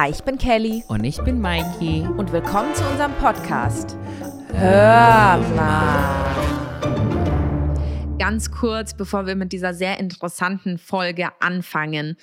Hi, ich bin Kelly Und ich bin Maiki. und willkommen zu unserem Podcast. Hör mal. Ganz kurz, bevor wir mit dieser sehr interessanten Folge anfangen.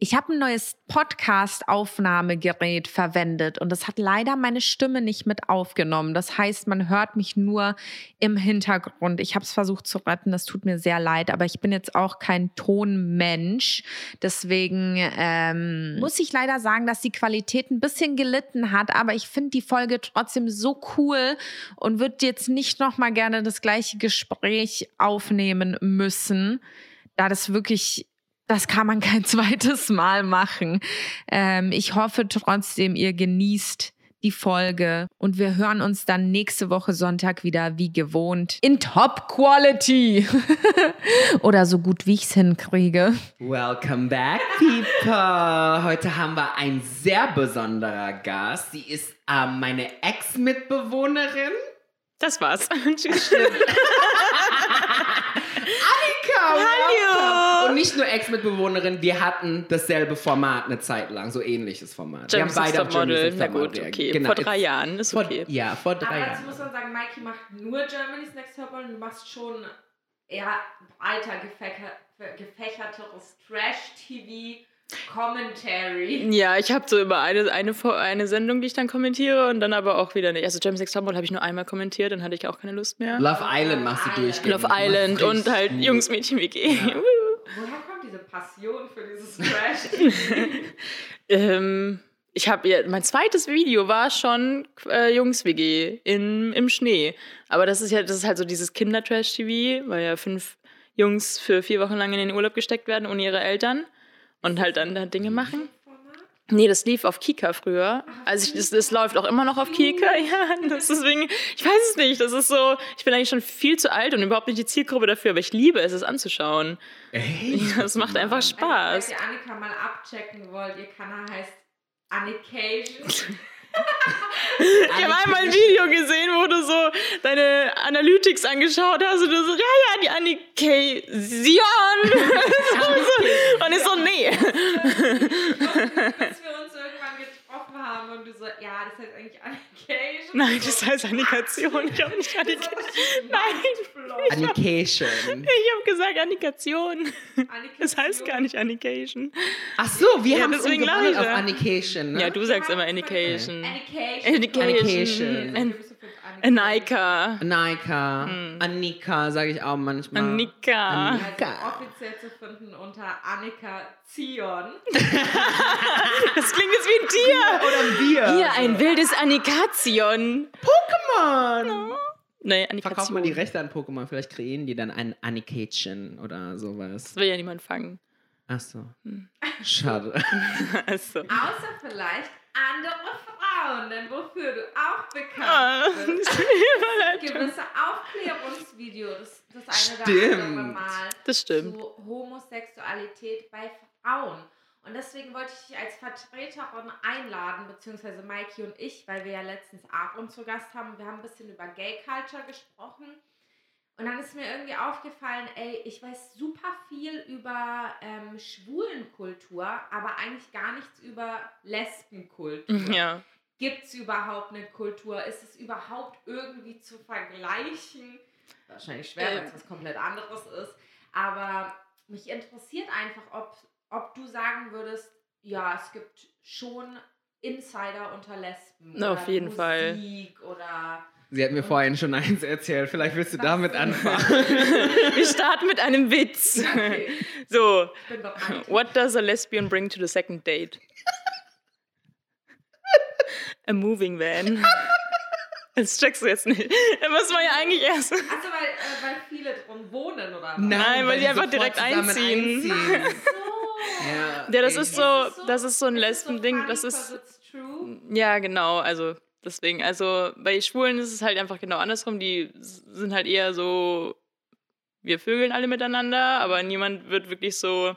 Ich habe ein neues Podcast-Aufnahmegerät verwendet und das hat leider meine Stimme nicht mit aufgenommen. Das heißt, man hört mich nur im Hintergrund. Ich habe es versucht zu retten, das tut mir sehr leid, aber ich bin jetzt auch kein Tonmensch. Deswegen ähm, muss ich leider sagen, dass die Qualität ein bisschen gelitten hat, aber ich finde die Folge trotzdem so cool und würde jetzt nicht nochmal gerne das gleiche Gespräch aufnehmen müssen, da das wirklich das kann man kein zweites Mal machen. Ähm, ich hoffe trotzdem, ihr genießt die Folge und wir hören uns dann nächste Woche Sonntag wieder wie gewohnt in Top Quality oder so gut wie ich es hinkriege. Welcome back, people. Heute haben wir einen sehr besonderer Gast. Sie ist ähm, meine Ex-Mitbewohnerin. Das war's. Tschüss. Hallo. Und nicht nur Ex-Mitbewohnerin, wir hatten dasselbe Format eine Zeit lang, so ähnliches Format. wir haben beide auf. Germany's Na Next Topmodel gut, reagiert. okay. Genau. Vor drei Jahren ist Vor, okay. Ja, vor drei Aber dazu Jahren. muss man sagen, Mikey macht nur Germany's Next Topmodel. Du machst schon eher breiter gefächer, gefächerteres Trash-TV. Commentary. Ja, ich habe so über eine, eine, eine Sendung, die ich dann kommentiere und dann aber auch wieder nicht. Also Germany's Next Topmodel habe ich nur einmal kommentiert, dann hatte ich auch keine Lust mehr. Love Island machst du durchgehend. Love Island und halt richtig Jungs, Mädchen, WG. Woher kommt diese Passion für dieses Trash-TV? ähm, ich habe ja, mein zweites Video war schon äh, Jungs-WG in, im Schnee. Aber das ist ja, das ist halt so dieses Kinder-Trash-TV, weil ja fünf Jungs für vier Wochen lang in den Urlaub gesteckt werden ohne ihre Eltern und halt dann da Dinge machen. Nee, das lief auf Kika früher. Also ich, das, das läuft auch immer noch auf Kika. Ja, das deswegen, ich weiß es nicht. Das ist so, ich bin eigentlich schon viel zu alt und überhaupt nicht die Zielgruppe dafür, aber ich liebe es, es anzuschauen. Echt? Ja, es macht einfach Also, Spaß. falls ihr Annika mal abchecken wollt, ihr Kanal heißt Annication. Ich habe einmal ein Video gesehen, wo du so deine Analytics angeschaut hast und du so, ja, ja, die Annication. und ich so, nee. Bis wir uns irgendwann getroffen haben und du so, ja, das heißt eigentlich Annication. Nein, das heißt Annikation. Ich habe nicht Annikation. Nein, Annication. ich habe gesagt Annikation. Das heißt gar nicht Annication. Ach so, wir Ja, haben es deswegen umgewandelt auf ja. Annication, ne? Ja, du sagst immer Annication. Annication. Annication. Annication. An Anika. Annika, Hm. Annika sage ich auch manchmal. Annika. Also Annika. offiziell zu finden unter Annika Zion. Das klingt jetzt wie ein Tier. Oder wir. Hier ein wildes Annikation. Mann. Nee, Verkauf mal Annikation. die Rechte an Pokémon, vielleicht kreieren die dann ein Annication oder sowas. Das will ja niemand fangen. Ach so. Hm. Schade. Also. Außer vielleicht andere Frauen, denn wofür du auch bekannt Ah, bist. Gewisse Aufklärungsvideos, das eine Stimmt. oder andere Mal Das stimmt. zu Homosexualität bei Frauen. Und deswegen wollte ich dich als Vertreterin einladen, beziehungsweise Maiki und ich, weil wir ja letztens Aaron zu Gast haben. Wir haben ein bisschen über Gay Culture gesprochen. Und dann ist mir irgendwie aufgefallen, ey, ich weiß super viel über ähm, Schwulenkultur, aber eigentlich gar nichts über Lesbenkultur. Ja. Gibt es überhaupt eine Kultur? Ist es überhaupt irgendwie zu vergleichen? Wahrscheinlich schwer, weil es Ähm. was komplett anderes ist. Aber mich interessiert einfach, ob, ob du sagen würdest, ja, es gibt schon Insider unter Lesben. Na, auf jeden Musik Fall. Oder Sie hat mir vorhin schon eins erzählt. Vielleicht willst du Was damit anfangen. Wir starten mit einem Witz. Okay. So, what does a lesbian bring to the second date? A moving van. Das checkst du jetzt nicht. Da muss man ja eigentlich erst. Achso, weil, äh, weil viele drin wohnen oder was? Nein, weil die einfach direkt einziehen. einziehen. So. ja, Ja, das ey. ist so, das ist so ein Lesben-Ding. Das ist. Ja, genau. Also deswegen, also bei Schwulen ist es halt einfach genau andersrum. Die sind halt eher so, wir vögeln alle miteinander, aber niemand wird wirklich so.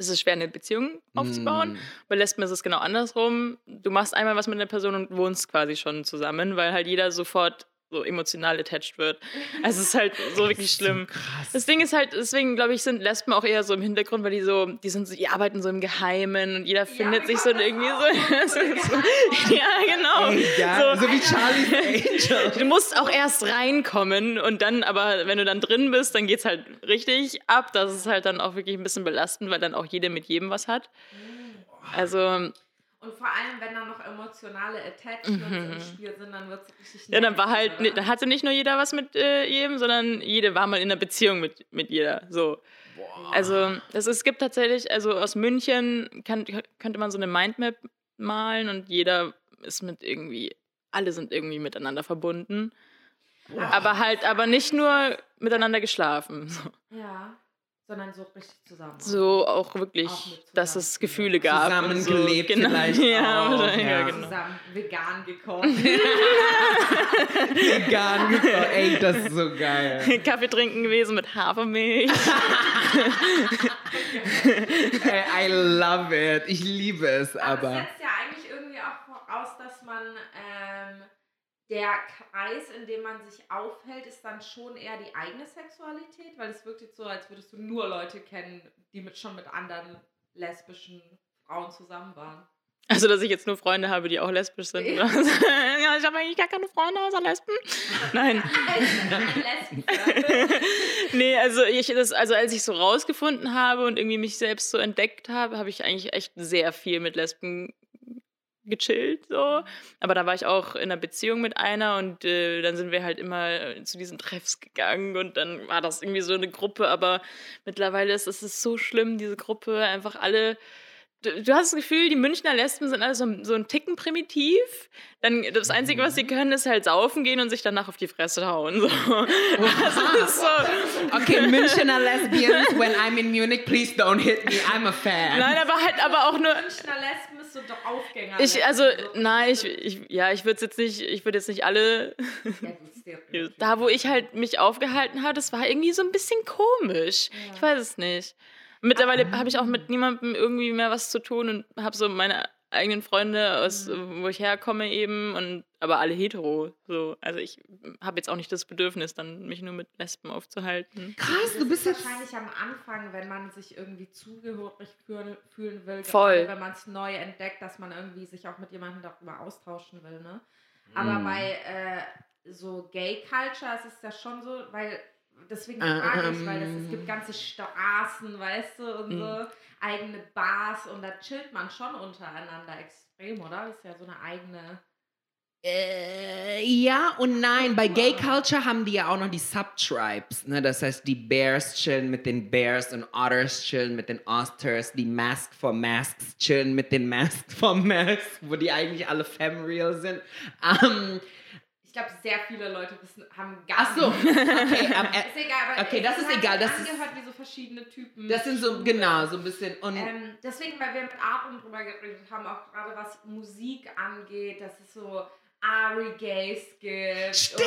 Es ist schwer, eine Beziehung aufzubauen. Mm. Bei Lesben ist es genau andersrum. Du machst einmal was mit einer Person und wohnst quasi schon zusammen, weil halt jeder sofort so emotional attached wird. Also es ist halt so wirklich schlimm. krass. Das Ding ist halt, deswegen glaube ich, sind Lesben auch eher so im Hintergrund, weil die so, die sind so, die arbeiten so im Geheimen und jeder findet sich so irgendwie so. so ja, genau. Ey, ja, so, So. wie Charlie's Angel. Du musst auch erst reinkommen und dann, aber wenn du dann drin bist, dann geht's halt richtig ab. Das ist halt dann auch wirklich ein bisschen belastend, weil dann auch jeder mit jedem was hat. Also, Und vor allem, wenn dann noch emotionale Attachments im Spiel sind, dann wird es richtig Mhm. ja, dann war halt, oder? da hatte nicht nur jeder was mit äh, jedem, sondern jede war mal in einer Beziehung mit, mit jeder. So. Also, das, es gibt tatsächlich, also aus München kann, könnte man so eine Mindmap malen und jeder ist mit irgendwie, alle sind irgendwie miteinander verbunden. Aber halt, aber nicht nur miteinander geschlafen. So. Ja, sondern so richtig zusammen. So auch wirklich, Auch dass es Gefühle gab. und Zusammengelebt so. genau. vielleicht Ja, auch, wahrscheinlich, ja. ja. genau. Zusammen vegan gekocht. Vegan gekocht. Ey, das ist so geil. Kaffee trinken gewesen mit Hafermilch. Ey, I love it. Ich liebe es, Aber aber. es setzt ja eigentlich irgendwie auch voraus, dass man ähm, der Kreis, in dem man sich aufhält, ist dann schon eher die eigene Sexualität, weil es wirkt jetzt so, als würdest du nur Leute kennen, die mit, schon mit anderen lesbischen Frauen zusammen waren. Also, dass ich jetzt nur Freunde habe, die auch lesbisch sind. Ja. ich habe eigentlich gar keine Freunde außer Lesben. Nein. Nee, also, ich, das, also als ich so rausgefunden habe und irgendwie mich selbst so entdeckt habe, habe ich eigentlich echt sehr viel mit Lesben gechillt so. Aber da war ich auch in einer Beziehung mit einer und äh, dann sind wir halt immer zu diesen Treffs gegangen und dann war das irgendwie so eine Gruppe, aber mittlerweile ist es ist so schlimm, diese Gruppe, einfach alle. Du, du hast das Gefühl, die Münchner Lesben sind alle so, so ein Ticken primitiv. Dann das Einzige, was sie können, ist halt saufen gehen und sich danach auf die Fresse hauen. So. So. Okay, Münchner Lesbians, when I'm in Munich, please don't hit me. I'm a fan. Nein, aber halt, aber auch nur. Münchner Lesben ist so der Aufgänger. Ich, also, Lesben, so. nein, ich, ich ja, ich würde jetzt nicht, ich würde jetzt nicht alle, Ja, da wo ich halt mich aufgehalten habe, das war irgendwie so ein bisschen komisch. Ich weiß es nicht. Mittlerweile habe ich auch mit niemandem irgendwie mehr was zu tun und habe so meine eigenen Freunde aus, wo ich herkomme eben und aber alle hetero. So, also ich habe jetzt auch nicht das Bedürfnis, dann mich nur mit Lesben aufzuhalten. Krass, Das du bist ist jetzt. wahrscheinlich am Anfang, wenn man sich irgendwie zugehörig fühlen, fühlen will, Voll. gerade wenn man es neu entdeckt, dass man irgendwie sich auch mit jemandem darüber austauschen will. Ne? Aber Mm. bei äh, so Gay Culture ist es ja schon so, weil deswegen Ähm. frage ich, weil das, es gibt ganze Straßen, weißt du, und Mm. so eigene Bars und da chillt man schon untereinander extrem, oder? Das ist ja so eine eigene. Äh, ja und nein. Bei Gay Culture haben die ja auch noch die Subtribes. Ne? Das heißt, die Bears chillen mit den Bears und Otters chillen mit den Otters. Die Mask for Masks chillen mit den Mask for Masks, wo die eigentlich alle femreal sind. Ähm, Ich glaube, sehr viele Leute wissen, haben gar ach so, okay. äh, Ist egal, aber Okay, das es ist egal, das ist- angehört wie so verschiedene Typen. das sind so, genau, so ein bisschen. Und Ähm, deswegen, weil wir mit Aaron drüber geredet haben, auch gerade was Musik angeht, dass es so Ari Gays gibt. Stimmt!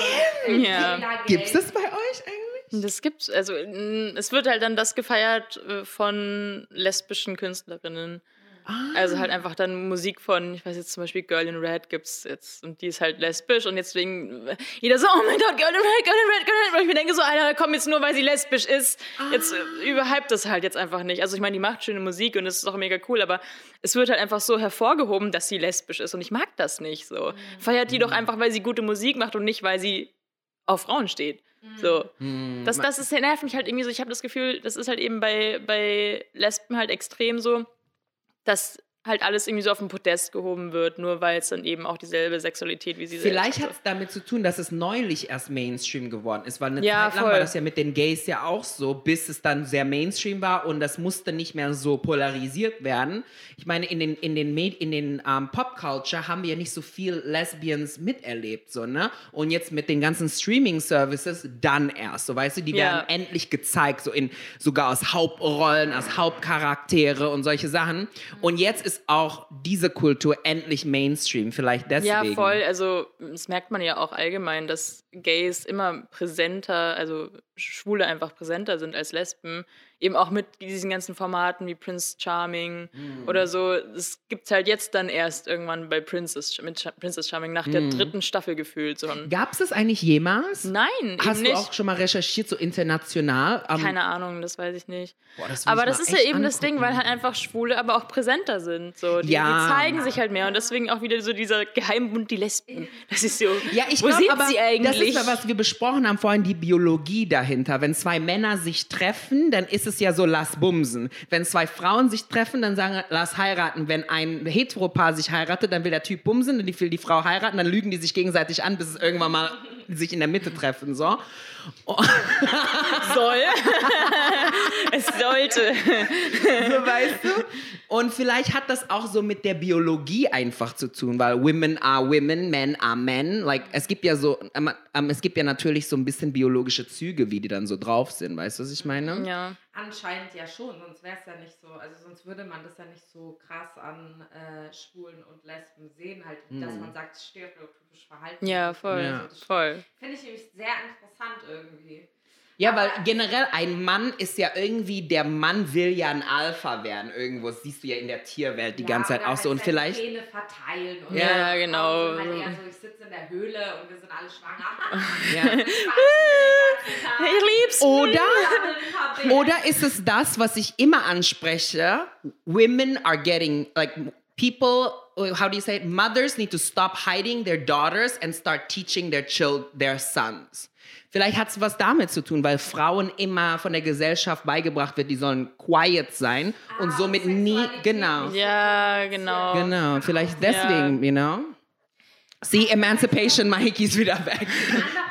Und, Ja. Gays. gibt's das bei euch eigentlich? Das gibt's, also es wird halt dann das gefeiert äh, von lesbischen Künstlerinnen. Also halt einfach dann Musik von, ich weiß jetzt zum Beispiel Girl in Red gibt's jetzt und die ist halt lesbisch und jetzt wegen jeder so, oh mein Gott, Girl in Red, Girl in Red, Girl in Red. Und ich mir denke so, Alter, komm jetzt nur, weil sie lesbisch ist. Jetzt äh, überhypt das halt jetzt einfach nicht. Also ich meine, die macht schöne Musik und es ist auch mega cool, aber es wird halt einfach so hervorgehoben, dass sie lesbisch ist und ich mag das nicht so. Feiert die doch einfach, weil sie gute Musik macht und nicht, weil sie auf Frauen steht. So. Hm, Das, das ist, nervt mich halt irgendwie so. Ich habe das Gefühl, das ist halt eben bei, bei Lesben halt extrem so, dass halt alles irgendwie so auf den Podest gehoben wird, nur weil es dann eben auch dieselbe Sexualität wie sie Vielleicht selbst hat es damit zu tun, dass es neulich erst Mainstream geworden ist, weil eine Ja, Zeit lang voll. war das ja mit den Gays ja auch so, bis es dann sehr Mainstream war und das musste nicht mehr so polarisiert werden. Ich meine, in den, in den, Med in den ähm, Pop-Culture haben wir ja nicht so viel Lesbians miterlebt, so, ne? Und jetzt mit den ganzen Streaming-Services dann erst, so, weißt du, die Ja. werden endlich gezeigt, so in, sogar aus Hauptrollen, als Hauptcharaktere und solche Sachen. Und jetzt ist auch diese Kultur endlich Mainstream, vielleicht deswegen. Ja, voll. Also, das merkt man ja auch allgemein, dass Gays immer präsenter, also Schwule einfach präsenter sind als Lesben. Eben auch mit diesen ganzen Formaten wie Prince Charming Mhm. oder so. Das gibt's halt jetzt dann erst irgendwann bei Princess, mit Princess Charming nach der Mhm. dritten Staffel gefühlt. So. Gab es das eigentlich jemals? Nein, Hast eben du nicht. auch schon mal recherchiert, so international? Ähm, Keine Ahnung, das weiß ich nicht. boah, das Aber ich das ist ja eben das Ding, angucken. weil halt einfach Schwule aber auch präsenter sind. So. Die, Ja. die zeigen sich halt mehr und deswegen auch wieder so dieser Geheimbund, die Lesben. Das ist so. Ja, ich wo glaube sind aber, sie eigentlich? das ist ja, was wir besprochen haben vorhin, die Biologie dahinter. Wenn zwei Männer sich treffen, dann ist es ja so, lass bumsen. Wenn zwei Frauen sich treffen, dann sagen, lass heiraten. Wenn ein Heteropaar sich heiratet, dann will der Typ bumsen, dann will die Frau heiraten, dann lügen die sich gegenseitig an, bis es irgendwann mal sich in der Mitte treffen, so. soll. es sollte. so, weißt du? Und vielleicht hat das auch so mit der Biologie einfach zu tun, weil Women are women, Men are men. Like, es gibt ja so, ähm, ähm, es gibt ja natürlich so ein bisschen biologische Züge, wie die dann so drauf sind. Weißt du, was ich meine? Ja. Anscheinend ja schon, sonst wäre es ja nicht so, also sonst würde man das ja nicht so krass an äh, Schwulen und Lesben sehen, halt, dass man sagt, stereotypisch Verhalten. Ja, voll. Ja. Also das Voll. Finde ich nämlich sehr interessant irgendwie. Ja, weil generell ein Mann ist ja irgendwie, der Mann will ja ein Alpha werden. Irgendwo das siehst du ja in der Tierwelt die Ja, ganze Zeit auch so. halt Und seine vielleicht. Pläne verteilen. Und Ja, so. genau. Sind Halt eher so, ich sitze in der Höhle und wir sind alle schwanger. Ja. Ich lieb's. Oder, Oder oder ist es das, was ich immer anspreche? Women are getting, like, people, how do you say it? Mothers need to stop hiding their daughters and start teaching their children, their sons. Vielleicht hat es was damit zu tun, weil Frauen immer von der Gesellschaft beigebracht wird, die sollen quiet sein und Ah, somit nie, genau. Ja, genau. Genau, vielleicht deswegen, you know? See, Emancipation, Mahiki ist wieder weg.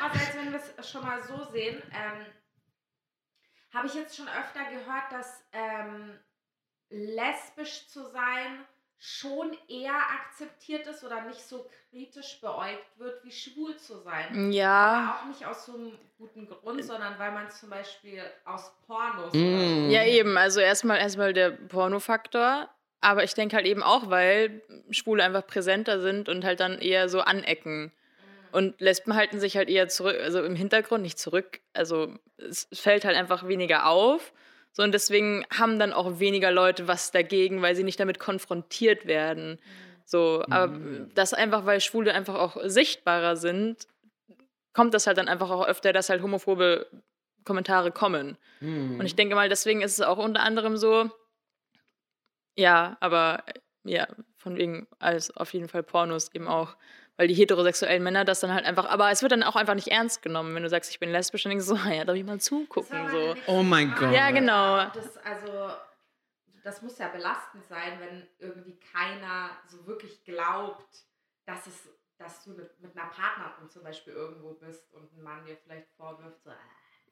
Andererseits, wenn wir es schon mal so sehen, ähm, habe ich jetzt schon öfter gehört, dass ähm, lesbisch zu sein schon eher akzeptiert ist oder nicht so kritisch beäugt wird, wie schwul zu sein. Ja. Aber auch nicht aus so einem guten Grund, sondern weil man es zum Beispiel aus Pornos Mm. Ja, eben. Also erstmal erstmal der Pornofaktor. Aber ich denke halt eben auch, weil Schwule einfach präsenter sind und halt dann eher so anecken. Und Lesben halten sich halt eher zurück, also im Hintergrund, nicht zurück. Also es fällt halt einfach weniger auf. So, und deswegen haben dann auch weniger Leute was dagegen, weil sie nicht damit konfrontiert werden. So, aber das einfach, weil Schwule einfach auch sichtbarer sind, kommt das halt dann einfach auch öfter, dass halt homophobe Kommentare kommen. Mm. Und ich denke mal, deswegen ist es auch unter anderem so, ja, aber ja, von wegen als auf jeden Fall Pornos eben auch, weil die heterosexuellen Männer das dann halt einfach, aber es wird dann auch einfach nicht ernst genommen, wenn du sagst, ich bin lesbisch, dann denkst du so, ja, darf ich mal zugucken, so. Oh mein Gott. Ja, genau. Das, also, das muss ja belastend sein, wenn irgendwie keiner so wirklich glaubt, dass es dass du mit, mit einer Partnerin zum Beispiel irgendwo bist und ein Mann dir vielleicht vorwirft, so, äh,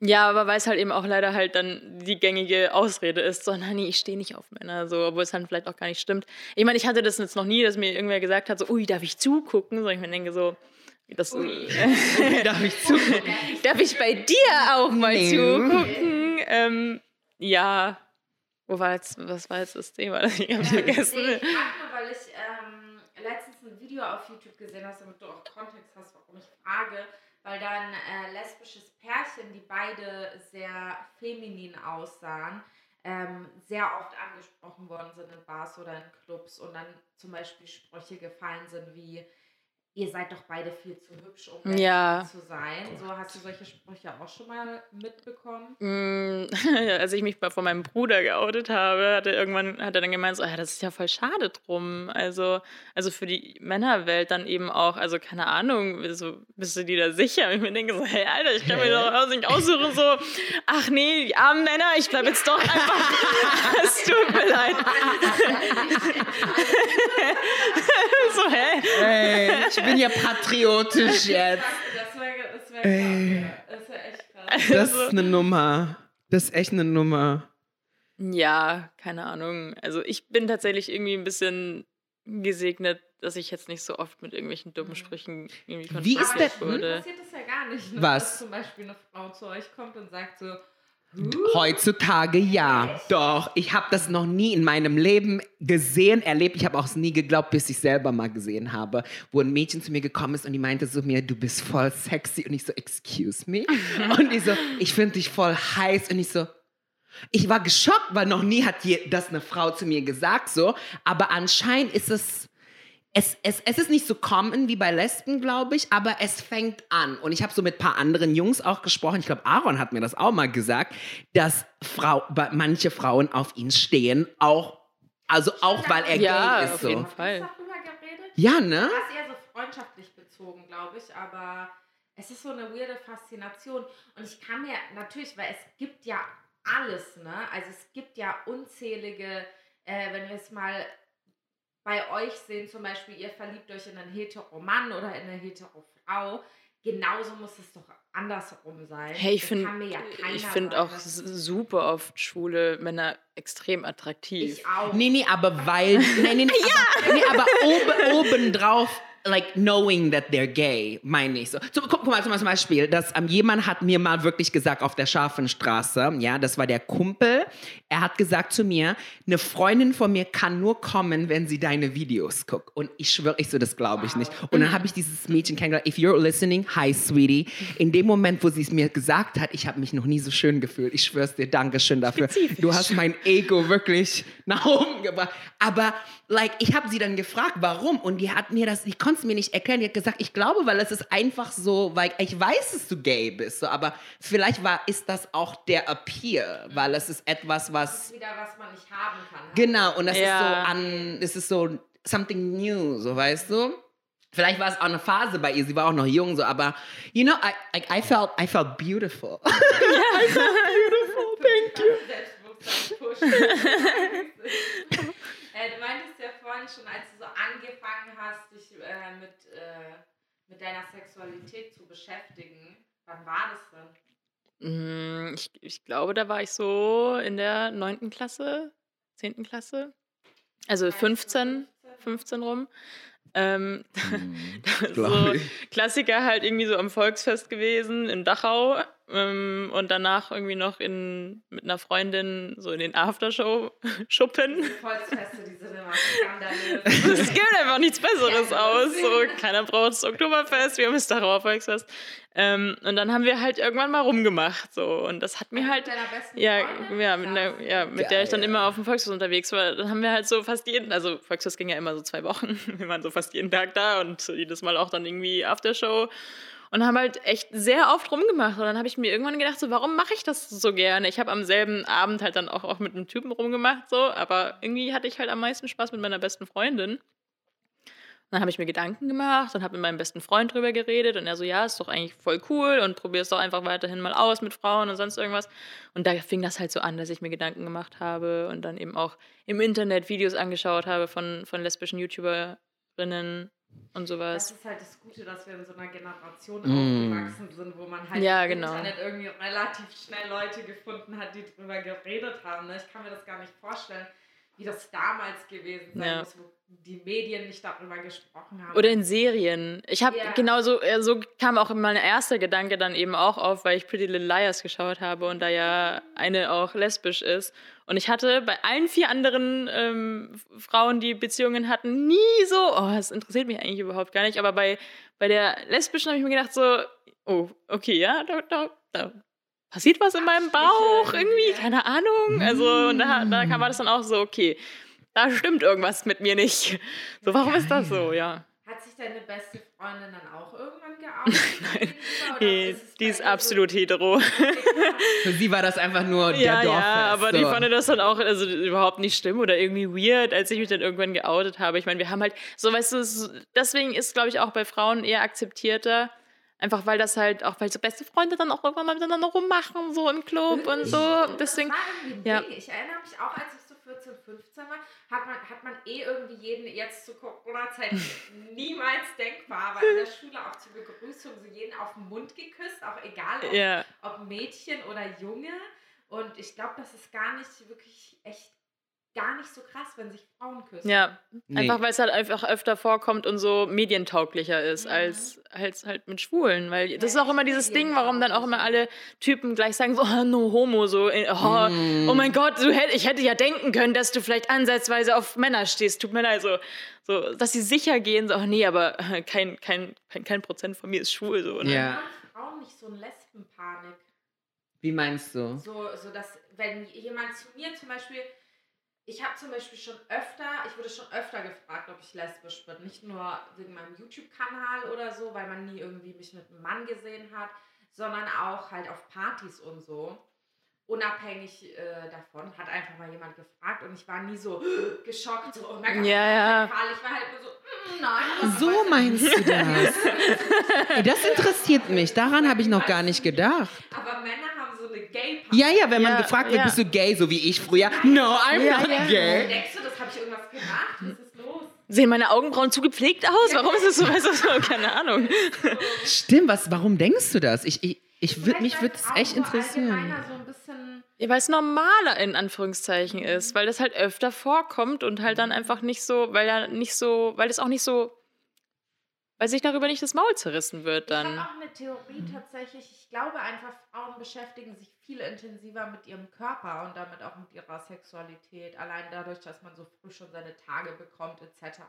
Ja, aber weil es halt eben auch leider halt dann die gängige Ausrede ist, so, nein, nee, ich stehe nicht auf Männer, so, obwohl es dann vielleicht auch gar nicht stimmt. Ich meine, ich hatte das jetzt noch nie, dass mir irgendwer gesagt hat, so, ui, darf ich zugucken? So, ich mir denke so, das, Darf ich zugucken? Darf ich bei dir auch mal Nee. zugucken? Ähm, ja. Wo war jetzt, was war jetzt das Thema? Das ich hab vergessen. Nee, ich frage nur, weil ich ähm, letztens ein Video auf YouTube gesehen habe, damit du auch Kontext hast, warum ich frage. Weil da ein äh, lesbisches Pärchen, die beide sehr feminin aussahen, ähm, sehr oft angesprochen worden sind in Bars oder in Clubs und dann zum Beispiel Sprüche gefallen sind wie ihr seid doch beide viel zu hübsch, um Ja. zu sein. So hast du solche Sprüche auch schon mal mitbekommen? Mm, Als ich mich mal von meinem Bruder geoutet habe, hat er irgendwann hat er dann gemeint, so, ja, das ist ja voll schade drum. Also, also für die Männerwelt dann eben auch, also keine Ahnung, so, bist du dir da sicher? Und ich mir denke so, hey Alter, ich kann mir doch auch nicht aussuchen, so, ach nee, die armen Männer, ich bleib jetzt doch einfach. Es tut mir leid. so, hä? Ey, ich bin ja patriotisch jetzt. Das wäre das. Das echt krass. Das ist eine Nummer. Das ist echt eine Nummer. Ja, keine Ahnung. Also ich bin tatsächlich irgendwie ein bisschen gesegnet, dass ich jetzt nicht so oft mit irgendwelchen dummen Sprüchen irgendwie Wie ist konfrontiert der- wurde. passiert das ja gar nicht. Ne? Was? Dass zum Beispiel eine Frau zu euch kommt und sagt so, Heutzutage ja. Doch, ich habe das noch nie in meinem Leben gesehen, erlebt. Ich habe auch es nie geglaubt, bis ich selber mal gesehen habe, wo ein Mädchen zu mir gekommen ist und die meinte so mir, du bist voll sexy. Und ich so, excuse me? Und die so, ich finde dich voll heiß. Und ich so, Ich war geschockt, weil noch nie hat je, das eine Frau zu mir gesagt so. Aber anscheinend ist es, es, es, es ist nicht so common wie bei Lesben, glaube ich, aber es fängt an. Und ich habe so mit ein paar anderen Jungs auch gesprochen. Ich glaube, Aaron hat mir das auch mal gesagt, dass Frau, manche Frauen auf ihn stehen, auch, also auch weil er Ja, gay ist. auf So. jeden Hast du Fall. geredet? Ja, ne? Das ist eher so freundschaftlich bezogen, glaube ich, aber es ist so eine weirde Faszination. Und ich kann mir natürlich, weil es gibt ja alles, ne? Also es gibt ja unzählige, äh, wenn wir es mal bei euch sehen, zum Beispiel, ihr verliebt euch in einen Hetero-Mann oder in eine Hetero-Frau. Genauso muss es doch andersrum sein. Hey, ich finde ja keiner ich find auch super oft schwule Männer extrem attraktiv. Ich auch. Nee, nee, aber weil. Nee, nee, nee, aber, nee, aber oben, obendrauf, like knowing that they're gay, meine ich so. Zum, guck, guck mal zum Beispiel, dass ähm, jemand hat mir mal wirklich gesagt auf der Scharfenstraße, ja, das war der Kumpel. Er hat gesagt zu mir, eine Freundin von mir kann nur kommen, wenn sie deine Videos guckt. Und ich schwöre, ich so, das glaube ich nicht. Und dann habe ich dieses Mädchen kennengelernt. If you're listening, hi, sweetie. In dem Moment, wo sie es mir gesagt hat, ich habe mich noch nie so schön gefühlt. Ich schwöre es dir, Dankeschön dafür. Du hast mein Ego wirklich nach oben gebracht. Aber like, ich habe sie dann gefragt, warum? Und die hat mir das, die konnte es mir nicht erklären. Die hat gesagt, ich glaube, weil es ist einfach so, weil ich weiß, dass du gay bist. So, aber vielleicht war, ist das auch der Appeal, weil es ist etwas, Das was ist wieder, was man nicht haben kann. Genau, und das ist so Ja. an, es ist so something new, so weißt du? Vielleicht war es auch eine Phase bei ihr, sie war auch noch jung, so, aber you know, I, I, I felt, I felt beautiful. I felt beautiful, thank you. Äh, du meintest ja vorhin schon, als du so angefangen hast, dich äh, mit, äh, mit deiner Sexualität zu beschäftigen. Wann war das denn? Mm, Ich, ich glaube, da war ich so in der 9. Klasse, 10. Klasse. Also 15, 15 rum. Ähm, so Glaub ich. Klassiker halt irgendwie so am Volksfest gewesen in Dachau ähm, und danach irgendwie noch in, mit einer Freundin so in den Aftershow-Schuppen. Volksfeste, die. Es gibt einfach nichts Besseres aus. So, keiner braucht das Oktoberfest, wir haben das Dachauer Volksfest. Ähm, und dann haben wir halt irgendwann mal rumgemacht. So. Und das hat mir halt. Mit deiner besten Ja, ja, mit, einer, ja, mit der ich dann Geil. immer auf dem Volksfest unterwegs war. Dann haben wir halt so fast jeden, also Volksfest ging ja immer so zwei Wochen. Wir waren so fast jeden Tag da und jedes Mal auch dann irgendwie Aftershow. Und haben halt echt sehr oft rumgemacht. Und dann habe ich mir irgendwann gedacht, so, warum mache ich das so gerne? Ich habe am selben Abend halt dann auch, auch mit einem Typen rumgemacht, so, aber irgendwie hatte ich halt am meisten Spaß mit meiner besten Freundin. Und dann habe ich mir Gedanken gemacht und habe mit meinem besten Freund drüber geredet und er so, ja, ist doch eigentlich voll cool und probier es doch einfach weiterhin mal aus mit Frauen und sonst irgendwas. Und da fing das halt so an, dass ich mir Gedanken gemacht habe und dann eben auch im Internet Videos angeschaut habe von, von lesbischen YouTuberinnen und Das sowas. ist halt das Gute, dass wir in so einer Generation Mm. aufgewachsen sind, wo man halt Ja, im genau. Internet irgendwie relativ schnell Leute gefunden hat, die drüber geredet haben. Ne? Ich kann mir das gar nicht vorstellen, wie das damals gewesen sein Ja. muss, wo die Medien nicht darüber gesprochen haben. Oder in Serien. Ich habe Ja. genau so, äh, so kam auch mein erster Gedanke dann eben auch auf, weil ich Pretty Little Liars geschaut habe und da ja eine auch lesbisch ist. Und ich hatte bei allen vier anderen ähm, Frauen, die Beziehungen hatten, nie so, oh, das interessiert mich eigentlich überhaupt gar nicht, aber bei, bei der lesbischen habe ich mir gedacht so, oh, okay, ja, da, da, da passiert was in meinem Bauch irgendwie, keine Ahnung. Also und da, da kam das dann auch so, okay, da stimmt irgendwas mit mir nicht. So, warum ist das so, ja. Hat sich deine beste Freundin dann auch irgendwann geoutet? Nein. Nee, ist die ist ihr so- absolut hetero. Für sie war das einfach nur der Ja, Dorffest. ja, aber so. die fand das dann auch also, überhaupt nicht schlimm oder irgendwie weird, als ich mich dann irgendwann geoutet habe. Ich meine, wir haben halt, so weißt du, es- deswegen ist, glaube ich, auch bei Frauen eher akzeptierter. Einfach weil das halt, auch weil so beste Freunde dann auch irgendwann mal miteinander rummachen, so im Club und so. Deswegen, Das war irgendwie ein ja. Ich erinnere mich auch, als ich so 14, 15 war, hat man, hat man eh irgendwie jeden, jetzt zu Corona-Zeit niemals denkbar, aber in der Schule auch zur Begrüßung so jeden auf den Mund geküsst, auch egal ob, ja, ob Mädchen oder Junge. Und ich glaube, das ist gar nicht wirklich echt gar nicht so krass, wenn sich Frauen küssen. ja. Nee. Einfach weil es halt einfach öfter vorkommt und so medientauglicher ist Mhm. als, als halt mit Schwulen. Weil das ist Ja, auch immer dieses Ding, warum dann auch immer alle Typen gleich sagen, so, oh, no homo, so, äh, oh, Mm. oh mein Gott, du hätt, ich hätte ja denken können, dass du vielleicht ansatzweise auf Männer stehst. Tut mir leid, so, so dass sie sicher gehen, so, ach nee, aber äh, kein, kein, kein, kein Prozent von mir ist schwul. So, ne? Ja. Haben Frauen nicht so eine Lesbenpanik? Wie meinst du? So, so dass wenn jemand zu mir zum Beispiel, ich habe zum Beispiel schon öfter, ich wurde schon öfter gefragt, ob ich lesbisch bin. Nicht nur wegen meinem YouTube-Kanal oder so, weil man nie irgendwie mich mit einem Mann gesehen hat, sondern auch halt auf Partys und so. Unabhängig äh, davon hat einfach mal jemand gefragt und ich war nie so geschockt, so, oh mein Gott, Ja, ja. Ich war halt nur so, mm, nein. So meinst du das? Das interessiert mich. Daran habe ich noch gar nicht gedacht. Aber Männer Ja, ja, wenn man Ja, gefragt wird, bist du gay, so wie ich früher? No, I'm Ja, not ja. gay. Denkst du, das habe ich irgendwas gemacht? Was ist los? Sehen meine Augenbrauen zu gepflegt aus? Warum ist es so? Weißt du, so? Keine Ahnung. Stimmt, was, warum denkst du das? Ich, ich, ich würd, mich würde es echt interessieren. So ein bisschen Ja, weil es normaler in Anführungszeichen ist, weil das halt öfter vorkommt und halt dann einfach nicht so, weil ja nicht so, weil es auch nicht so, weil sich darüber nicht das Maul zerrissen wird Ich dann. habe auch eine Theorie tatsächlich. Ich glaube einfach, Frauen beschäftigen sich viel intensiver mit ihrem Körper und damit auch mit ihrer Sexualität. Allein dadurch, dass man so früh schon seine Tage bekommt, etc.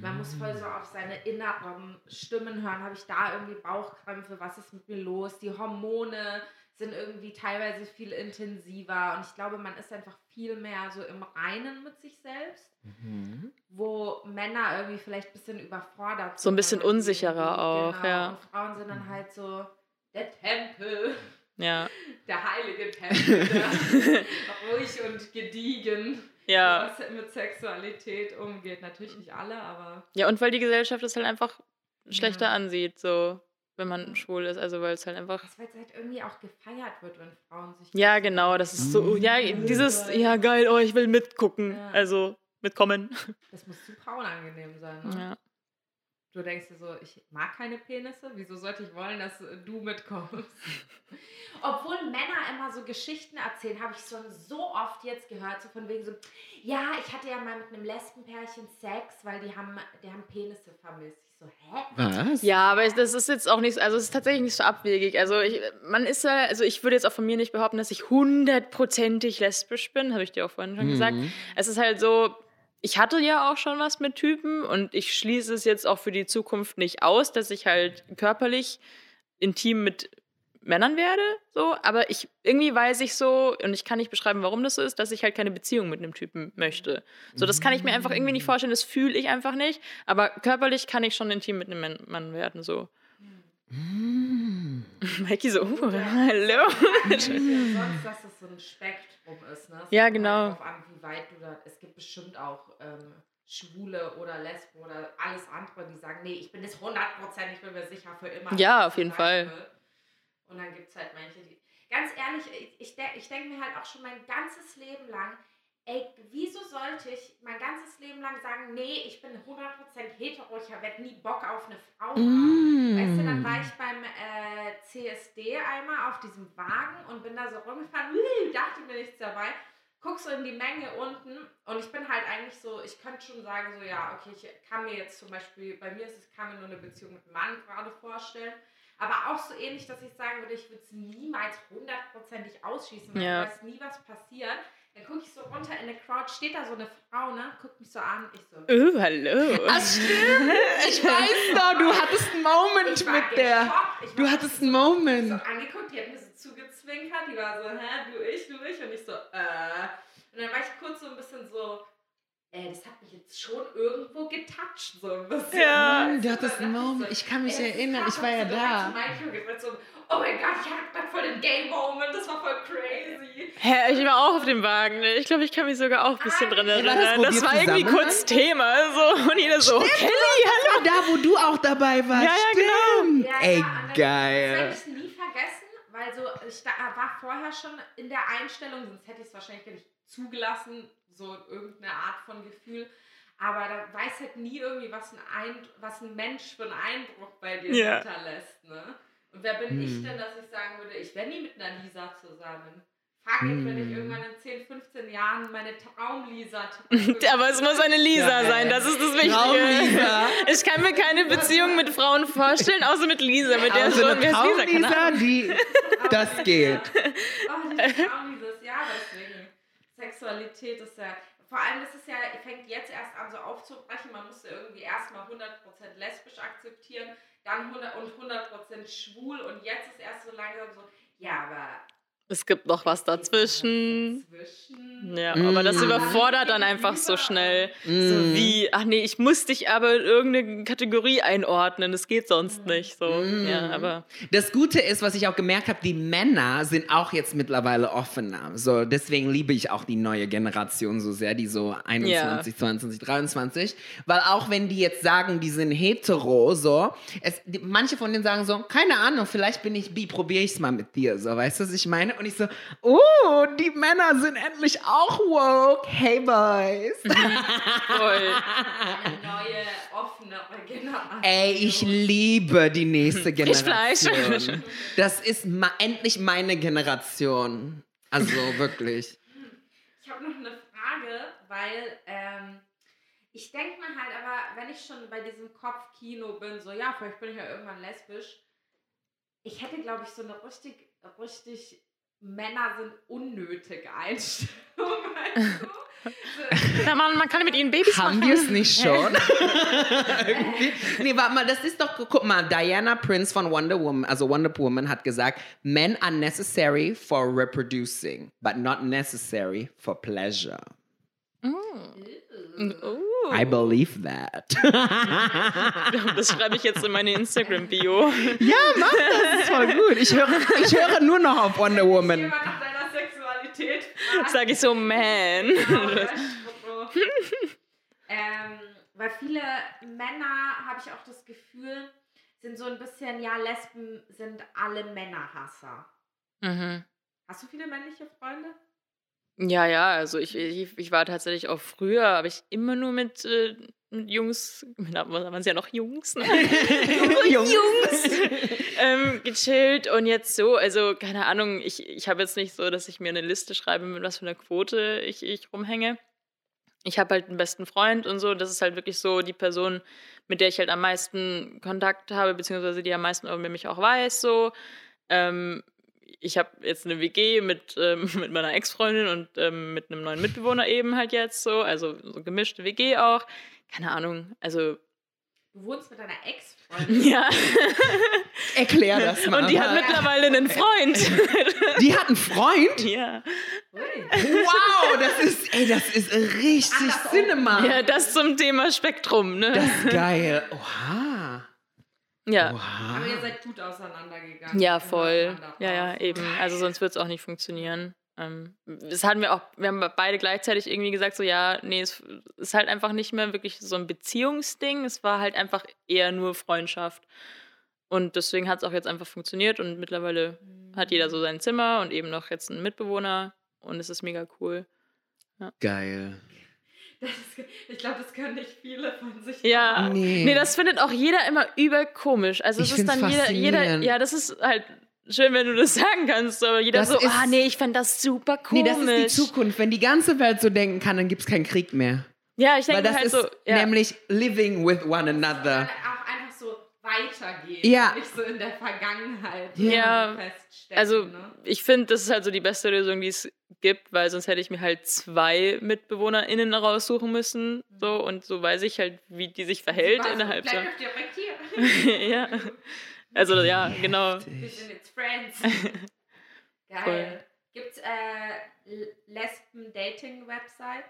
Man muss voll so auf seine inneren Stimmen hören. Habe ich da irgendwie Bauchkrämpfe? Was ist mit mir los? Die Hormone sind irgendwie teilweise viel intensiver. Und ich glaube, man ist einfach viel mehr so im Reinen mit sich selbst Mhm. wo Männer irgendwie vielleicht ein bisschen überfordert So ein bisschen unsicherer auch, genau. ja. Und Frauen sind dann halt so der Tempel, Ja, der heilige Tempel, der ruhig und gediegen ja. was mit Sexualität umgeht. Natürlich nicht alle, aber Ja, und weil die Gesellschaft es halt einfach schlechter Ja. ansieht, so, wenn man schwul ist. Also, weil es halt einfach. weil es halt irgendwie auch gefeiert wird, wenn Frauen sich. Ja, genau, das ist so, ja, dieses, ja, geil, oh, ich will mitgucken. Ja. Also, mitkommen. Das muss super unangenehm sein. Ne? Ja. Du denkst dir so, ich mag keine Penisse, wieso sollte ich wollen, dass du mitkommst? Obwohl Männer immer so Geschichten erzählen, habe ich schon so oft jetzt gehört, so von wegen so, ja, ich hatte ja mal mit einem Lesbenpärchen Sex, weil die haben, die haben Penisse vermisst. So, hä? Was? Ja, aber es- das ist jetzt auch nicht, also es ist tatsächlich nicht so abwegig. Also ich, man ist ja, also ich würde jetzt auch von mir nicht behaupten, dass ich hundertprozentig lesbisch bin, habe ich dir auch vorhin schon gesagt. Mhm. Es ist halt so, ich hatte ja auch schon was mit Typen und ich schließe es jetzt auch für die Zukunft nicht aus, dass ich halt körperlich intim mit Männern werde, so, aber ich irgendwie weiß ich so und ich kann nicht beschreiben, warum das so ist, dass ich halt keine Beziehung mit einem Typen möchte. So, das kann ich mir einfach irgendwie nicht vorstellen, das fühle ich einfach nicht, aber körperlich kann ich schon intim mit einem Mann- werden, so. Mhm. Mikey so, oh, hallo. sonst, dass es so ein Spektrum ist, ne? Ja, genau. Halt drauf an, wie weit du da. Es gibt bestimmt auch ähm, Schwule oder Lesben oder alles andere, die sagen, nee, ich bin das 100%, ich bin mir sicher für immer. Ja, auf jeden Fall. wird. Und dann gibt es halt manche, die. Ganz ehrlich, ich, ich, ich denke mir halt auch schon mein ganzes Leben lang, ey, wieso sollte ich mein ganzes Leben lang sagen, nee, ich bin 100% hetero, ich werde nie Bock auf eine Frau haben. Weißt du, dann war ich beim äh, CSD einmal auf diesem Wagen und bin da so rumgefahren, dachte mir nichts dabei. Guck so in die Menge unten und ich bin halt eigentlich so, ich könnte schon sagen, so ja, okay, ich kann mir jetzt zum Beispiel, bei mir ist es, kann mir nur eine Beziehung mit einem Mann gerade vorstellen. Aber auch so ähnlich, dass ich sagen würde, ich würde es niemals hundertprozentig ausschließen, weil Ja. du weißt nie, was passiert. Dann gucke ich so runter in der Crowd, steht da so eine Frau, ne, guckt mich so an, ich so, Oh, hallo. Ach, stimmt. Ich weiß noch, du hattest einen Moment mit der. Du hattest so einen so Moment. angeguckt, die hat mir so zugezwinkert, die war so, hä, du, ich, du, ich. Und ich so, äh. Und dann war ich kurz so ein bisschen so, äh, das hat mich jetzt schon irgendwo getoucht, so ein bisschen. Ja, Du hattest einen Moment. Ich kann mich ey, das erinnern, ich war ja da. so, oh mein Gott, ich hatte gerade voll den Gay-Moment, das war voll crazy. Hä, ich war auch auf dem Wagen. ne? Ich glaube, ich kann mich sogar auch ein bisschen Ah, dran das, erinnern. wo Das, wir war irgendwie kurz Thema. So. Und jeder so, Kelly, Das war da, wo du auch dabei warst. Ja, ja, genau. Stimmt. Ja, Ey, ja, dann- geil. Das werde ich nie vergessen, weil so, ich da, war vorher schon in der Einstellung, sonst hätte ich es wahrscheinlich gar nicht zugelassen, so irgendeine Art von Gefühl. Aber da weiß halt nie irgendwie, was ein, Eindruck, was ein Mensch für einen Eindruck bei dir Ja. hinterlässt. Ne? Und wer bin ich Hm. denn, dass ich sagen würde, ich wäre nie mit einer Lisa zusammen? Frag mich, wenn ich Hm. irgendwann in 10, 15 Jahren meine Traum-Lisa Aber es muss eine Lisa Ja, sein, das ist das Wichtige. Traum-Lisa. Ich kann mir keine Beziehung mit Frauen vorstellen, außer mit Lisa. Mit der Aber so, so wer eine ist Lisa? Traum-Lisa, Ahnung. die, das geht. Oh, die Frauen dieses Jahr, deswegen. Sexualität ist ja. Vor allem ist es ja, fängt jetzt erst an so aufzubrechen. Man musste irgendwie erstmal 100% lesbisch akzeptieren, dann 100 und 100% schwul und jetzt ist erst so langsam so, ja, aber Es gibt noch was dazwischen. Zwischen. Ja, aber das Mm. überfordert dann einfach so schnell. So Mm. wie, ach nee, ich muss dich aber in irgendeine Kategorie einordnen. Das geht sonst nicht. So, Mm. ja, aber Das Gute ist, was ich auch gemerkt habe, die Männer sind auch jetzt mittlerweile offener. So, deswegen liebe ich auch die neue Generation so sehr, die so 21, 22, 23. Weil auch wenn die jetzt sagen, die sind hetero, so, es, die, manche von denen sagen so, keine Ahnung, vielleicht bin ich bi, probiere ich es mal mit dir. So, weißt du, was ich meine? Und ich so, oh, die Männer sind endlich auch woke. Hey, Boys. voll. Eine neue, offenere Generation. Ey, ich liebe die nächste. Generation. Das ist ma endlich meine Generation. Also wirklich. Ich habe noch eine Frage, weil ähm, ich denke mir halt, aber wenn ich schon bei diesem Kopfkino bin, so ja, vielleicht bin ich ja irgendwann lesbisch. Ich hätte, glaube ich, so eine richtig, richtig Männer sind unnötige Einstellung. Weißt du? Na man, man kann mit ihnen Babys Haben machen. wir es nicht schon? Nee, warte mal, das ist doch, guck mal, Diana Prince von Wonder Woman, also Wonder Woman hat gesagt, men are necessary for reproducing, but not necessary for pleasure. Oh. I believe that. Das schreibe ich jetzt in meine Instagram-Bio. ja, mach das, das ist voll gut. Ich höre, ich höre nur noch auf Wonder Woman. jemand nach deiner Sexualität Sag ich so, man. ähm, weil viele Männer, habe ich auch das Gefühl, sind so ein bisschen, ja, Lesben sind alle Männerhasser. Mhm. Hast du viele männliche Freunde? Ja, ja, also ich, ich, ich war tatsächlich auch früher, habe ich immer nur mit, äh, mit Jungs, waren sie ja noch Jungs, ne? Jungs. ähm, gechillt und jetzt so, also keine Ahnung, ich, ich habe jetzt nicht so, dass ich mir eine Liste schreibe, mit was für einer Quote ich, ich rumhänge. Ich habe halt einen besten Freund und so, das ist halt wirklich so die Person, mit der ich halt am meisten Kontakt habe, beziehungsweise die am meisten über mich auch weiß, so. Ähm, ich habe jetzt eine WG mit, ähm, mit meiner Ex-Freundin und ähm, mit einem neuen Mitbewohner eben halt jetzt so, also so gemischte WG auch. Keine Ahnung, also Du wohnst mit deiner Ex-Freundin. ja. Erklär das mal. Und die hat mittlerweile einen Freund. die hat einen Freund? ja. Wow, das ist, ey, das ist richtig Anders Cinema. ja, das zum Thema Spektrum, ne? Das ist geil. Oha. Ja. Aber ihr Oha. seid gut auseinandergegangen. Ja, voll. Ja, ja, eben. Also sonst wird es auch nicht funktionieren. Ähm, das hatten wir auch, wir haben beide gleichzeitig irgendwie gesagt, so ja, nee, es ist halt einfach nicht mehr wirklich so ein Beziehungsding. Es war halt einfach eher nur Freundschaft. Und deswegen hat es auch jetzt einfach funktioniert und mittlerweile hat jeder so sein Zimmer und eben noch jetzt einen Mitbewohner und es ist mega cool. Geil. Das ich glaube, das können nicht viele von sich Ja. Nee. Nee, das findet auch jeder immer überkomisch. Also es ist dann jeder, jeder, ja, das ist halt schön, wenn du das sagen kannst, aber jeder Das so, ah nee, ich fand das super Nee, komisch. das ist die Zukunft. Wenn die ganze Welt so denken kann, dann gibt es keinen Krieg mehr. Ja, ich Weil denke das halt ist so, ja. nämlich living with one Dann another. auch einfach so weitergehen. Ja. Nicht so in der Vergangenheit Ja. feststecken. also ne? ich finde, das ist halt so die beste Lösung, die es gibt, weil sonst hätte ich mir halt zwei MitbewohnerInnen raussuchen müssen. So, und so weiß ich halt, wie die sich verhält Sie innerhalb bleib doch direkt hier. ja. Also ja, genau. Wir sind jetzt Friends. Geil. Voll. Gibt's äh, Lesben-Dating-Websites?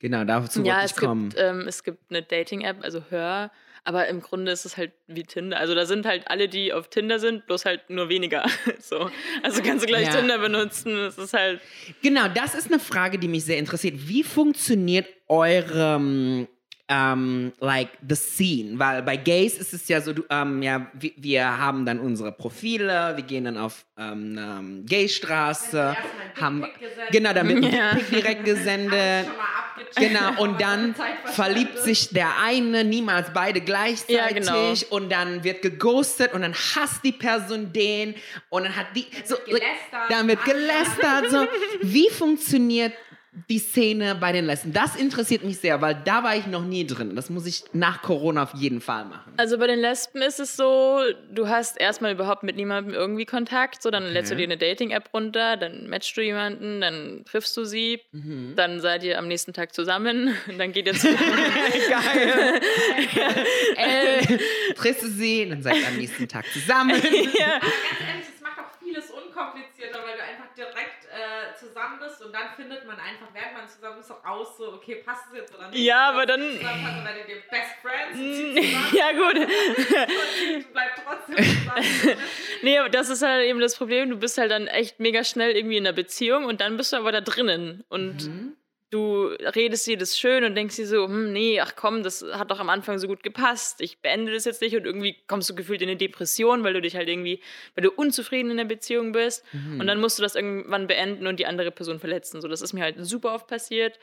Genau, dazu Ja, wollte es ich kommen. gibt, ähm, es gibt eine Dating-App, also Hör, aber im Grunde ist es halt wie Tinder. Also da sind halt alle, die auf Tinder sind, bloß halt nur weniger. so. Also kannst du gleich Ja. Tinder benutzen. Es ist halt. Genau, das ist eine Frage, die mich sehr interessiert. Wie funktioniert eure, ähm, like, the scene? Weil bei Gays ist es ja so, du, ähm, ja, wir, wir haben dann unsere Profile, wir gehen dann auf ähm, ähm, Gaystraße, Also haben, gesendet. genau, ein Ja. Dickpick direkt gesendet. Genau, und dann verliebt sich der eine, niemals beide gleichzeitig. Ja, genau. Und dann wird geghostet und dann hasst die Person den und dann hat die. So, dann wird gelästert. So. Wie funktioniert die Szene bei den Lesben? Das interessiert mich sehr, weil da war ich noch nie drin. Das muss ich nach Corona auf jeden Fall machen. Also bei den Lesben ist es so, du hast erstmal überhaupt mit niemandem irgendwie Kontakt. So, dann lädst du dir eine Dating-App runter, dann matchst du jemanden, dann triffst du sie, Mhm. dann seid ihr am nächsten Tag zusammen, dann geht ihr zu. Geil. Ey, triffst du sie, dann seid ihr am nächsten Tag zusammen. ja. Aber ganz ehrlich, das macht auch vieles unkomplizierter, weil du einfach direkt man einfach, während man zusammen ist, so aus, so, okay, passt es jetzt oder nicht? Ja, Und aber dann- Zusammenpassen, weil ihr Best Friends und zusammen ja, gut. und bleibt trotzdem zusammen. Nee, aber das ist halt eben das Problem. Du bist halt dann echt mega schnell irgendwie in einer Beziehung und dann bist du aber da drinnen. Und Mhm. Du redest dir das schön und denkst dir so, hm, nee, ach komm, das hat doch am Anfang so gut gepasst. Ich beende das jetzt nicht und irgendwie kommst du gefühlt in eine Depression, weil du dich halt irgendwie, weil du unzufrieden in der Beziehung bist. Mhm. Und dann musst du das irgendwann beenden und die andere Person verletzen. So, das ist mir halt super oft passiert.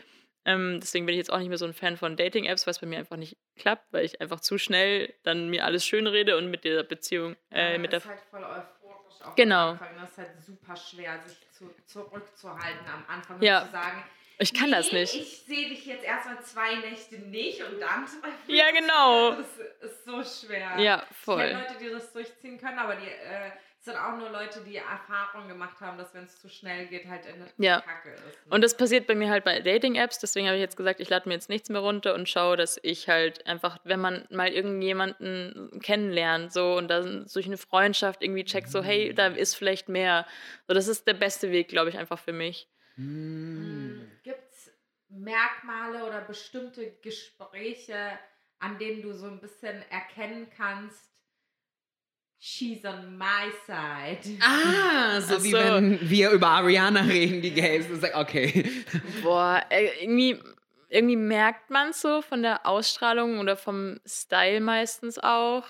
Ähm, deswegen bin ich jetzt auch nicht mehr so ein Fan von Dating-Apps, weil es bei mir einfach nicht klappt, weil ich einfach zu schnell dann mir alles schön rede und mit der Beziehung, äh, Ja, mit der ist halt voll euphorisch auch Genau. am Anfang. Das ist halt super schwer, sich zu, zurückzuhalten am Anfang Ja. und zu sagen, Ich kann das nee, nicht. Ich sehe dich jetzt erstmal zwei Nächte nicht und dann zwei Ja, genau. Das ist so schwer. Ja, Ich voll. kenne Leute, die das durchziehen können, aber die äh, es sind auch nur Leute, die Erfahrung gemacht haben, dass wenn es zu schnell geht, halt in Ja. Kacke ist. ne? Und das passiert bei mir halt bei Dating-Apps. Deswegen habe ich jetzt gesagt, ich lade mir jetzt nichts mehr runter und schaue, dass ich halt einfach, wenn man mal irgendjemanden kennenlernt, so und dann durch eine Freundschaft irgendwie checkt, so, hey, da ist vielleicht mehr. So, das ist der beste Weg, glaube ich, einfach für mich. Mhm. Merkmale oder bestimmte Gespräche, an denen du so ein bisschen erkennen kannst, she's on my side? Ah, so Ach wie so. wenn wir über Ariana reden, die. Das ist like, okay. Boah, äh, irgendwie, irgendwie merkt man es so von der Ausstrahlung oder vom Style meistens auch.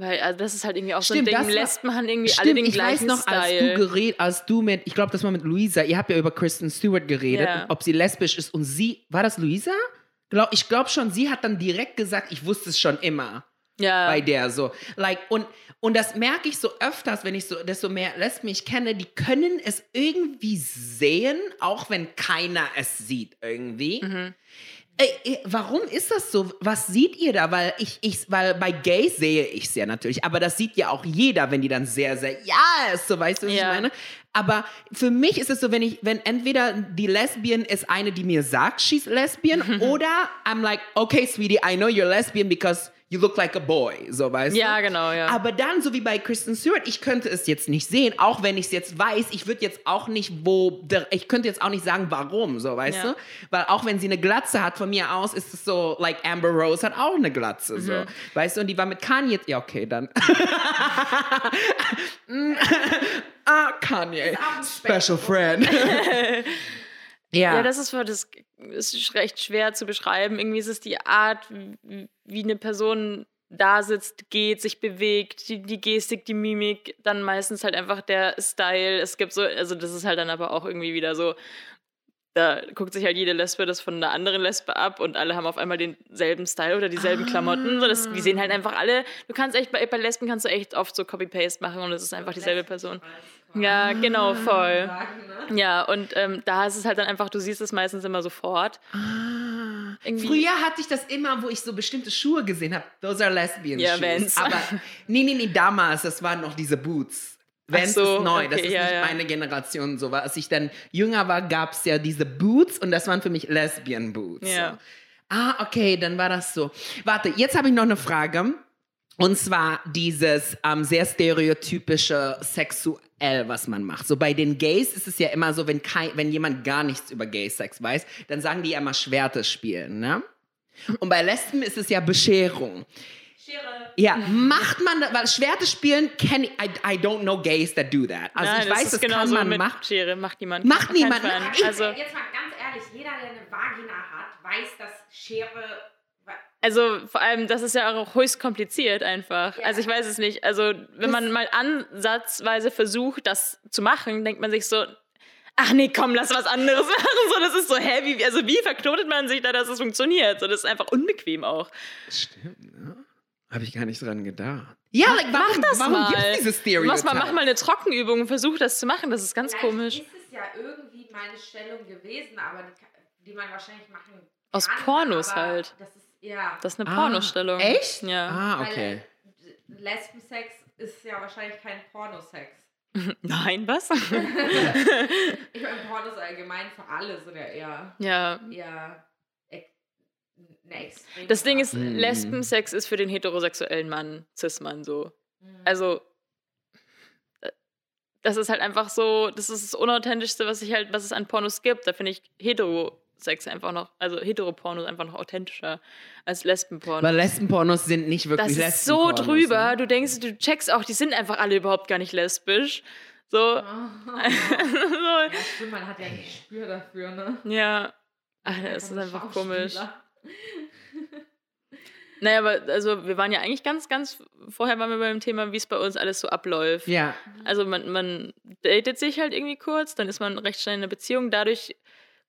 Weil, also das ist halt irgendwie auch so ein Stimmt, Ding. Lesben haben irgendwie alle Stimmt, den ich weiß gleichen noch, als Style. du geredet, als du mit, ich glaube, das war mit Luisa, ihr habt ja über Kristen Stewart geredet, Ja. ob sie lesbisch ist und sie, war das Luisa? Ich glaube schon, sie hat dann direkt gesagt, ich wusste es schon immer ja. bei der so. Like, und, und das merke ich so öfters, wenn ich so, desto mehr Lesben ich kenne, die können es irgendwie sehen, auch wenn keiner es sieht irgendwie. Mhm. Ey, ey, warum ist das so? Was seht ihr da? Weil ich, ich, weil bei Gays sehe ich es ja natürlich, aber das sieht ja auch jeder, wenn die dann sehr, sehr, ja, ist so, weißt du, was Ja. ich meine? Aber für mich ist es so, wenn ich, wenn entweder die Lesbian ist eine, die mir sagt, she's lesbian, oder I'm like, okay, sweetie, I know you're lesbian because you look like a boy, so, weißt du? Ja, genau, ja. Aber dann, so wie bei Kristen Stewart, ich könnte es jetzt nicht sehen, auch wenn ich es jetzt weiß, ich würde jetzt auch nicht, wo, ich könnte jetzt auch nicht sagen, warum, so, weißt Ja. du? Weil auch wenn sie eine Glatze hat, von mir aus ist es so, like Amber Rose hat auch eine Glatze, so. Mhm. Weißt du, und die war mit Kanye, ja, okay, dann. ah, Kanye, special friend. ja. Ja, das ist, das ist recht schwer zu beschreiben. Irgendwie ist es die Art, wie eine Person da sitzt, geht, sich bewegt, die, die Gestik, die Mimik, dann meistens halt einfach der Style. Es gibt so, also das ist halt dann aber auch irgendwie wieder so, da guckt sich halt jede Lesbe das von einer anderen Lesbe ab und alle haben auf einmal denselben Style oder dieselben Klamotten. So, das, die sehen halt einfach alle, du kannst echt, bei, bei Lesben kannst du echt oft so Copy-Paste machen und es ist einfach dieselbe Person. Ja, genau, voll. Sagen, ne? Ja, und ähm, da ist es halt dann einfach, du siehst es meistens immer sofort. Ah. Früher hatte ich das immer, wo ich so bestimmte Schuhe gesehen habe. Those are lesbian Ja, shoes. Vans. Aber nee, nee, nee, damals, das waren noch diese Boots. Vans so, ist neu, das okay, ist ja, nicht ja. meine Generation so. Als ich dann jünger war, gab es ja diese Boots und das waren für mich lesbian Boots. Ja. So. Ah, okay, dann war das so. Warte, jetzt habe ich noch eine Frage. Und zwar dieses ähm, sehr stereotypische sexuell, was man macht. So bei den Gays ist es ja immer so, wenn, kein, wenn jemand gar nichts über Gay-Sex weiß, dann sagen die ja immer Schwerte spielen, ne? Und bei Lesben ist es ja Bescherung. Schere. Ja, macht man, das- weil Schwerte spielen, ich, I, I don't know Gays that do that. Also Nein, ich das weiß, das kann genauso man machen. Schere, macht niemand. Macht Kein niemand. Also, Jetzt mal ganz ehrlich, jeder, der eine Vagina hat, weiß, dass Schere. Also vor allem, das ist ja auch höchst kompliziert einfach. Ja. Also ich weiß es nicht. Also wenn man mal ansatzweise versucht, das zu machen, denkt man sich so, ach nee, komm, lass was anderes machen. So, das ist so, hä, wie, also wie verknotet man sich da, dass es funktioniert? So, das ist einfach unbequem auch. Stimmt, ne? Habe ich gar nicht dran gedacht. Ja, like, warum, das warum mal. gibt es diese Stereotype? Mach mal, mach mal eine Trockenübung und versuch das zu machen. Das ist ganz Vielleicht komisch. ist es ja irgendwie meine Stellung gewesen, aber die, die man wahrscheinlich machen kann. Aus Pornos aber halt. Das ist, ja. Das ist eine Ah, Pornostellung. Echt? Ja. Ah, weil, okay. äh, Lesbensex ist ja wahrscheinlich kein Pornosex. Nein, was? Ich meine, Pornos allgemein für alle sind ja eher, ja. extrem. Das Ding ist, Mhm. Lesbensex ist für den heterosexuellen Mann, Cis-Mann so. Mhm. Also, äh, das ist halt einfach so, das ist das Unauthentischste, was ich halt, was es an Pornos gibt. Da finde ich Heterosex einfach noch, also Heteropornos einfach noch authentischer als Lesbenpornos. Weil Lesbenpornos sind nicht Das wirklich ist so Lesbenpornos, drüber. ne? Du denkst, du checkst auch, die sind einfach alle überhaupt gar nicht lesbisch. So, Ja, so stimmt, man hat ja ein Gespür dafür, ne? ja. Ach, das ist einfach komisch. Naja, aber also wir waren ja eigentlich ganz, ganz, vorher waren wir beim Thema, wie es bei uns alles so abläuft. Ja. Also man, man datet sich halt irgendwie kurz, dann ist man recht schnell in einer Beziehung. Dadurch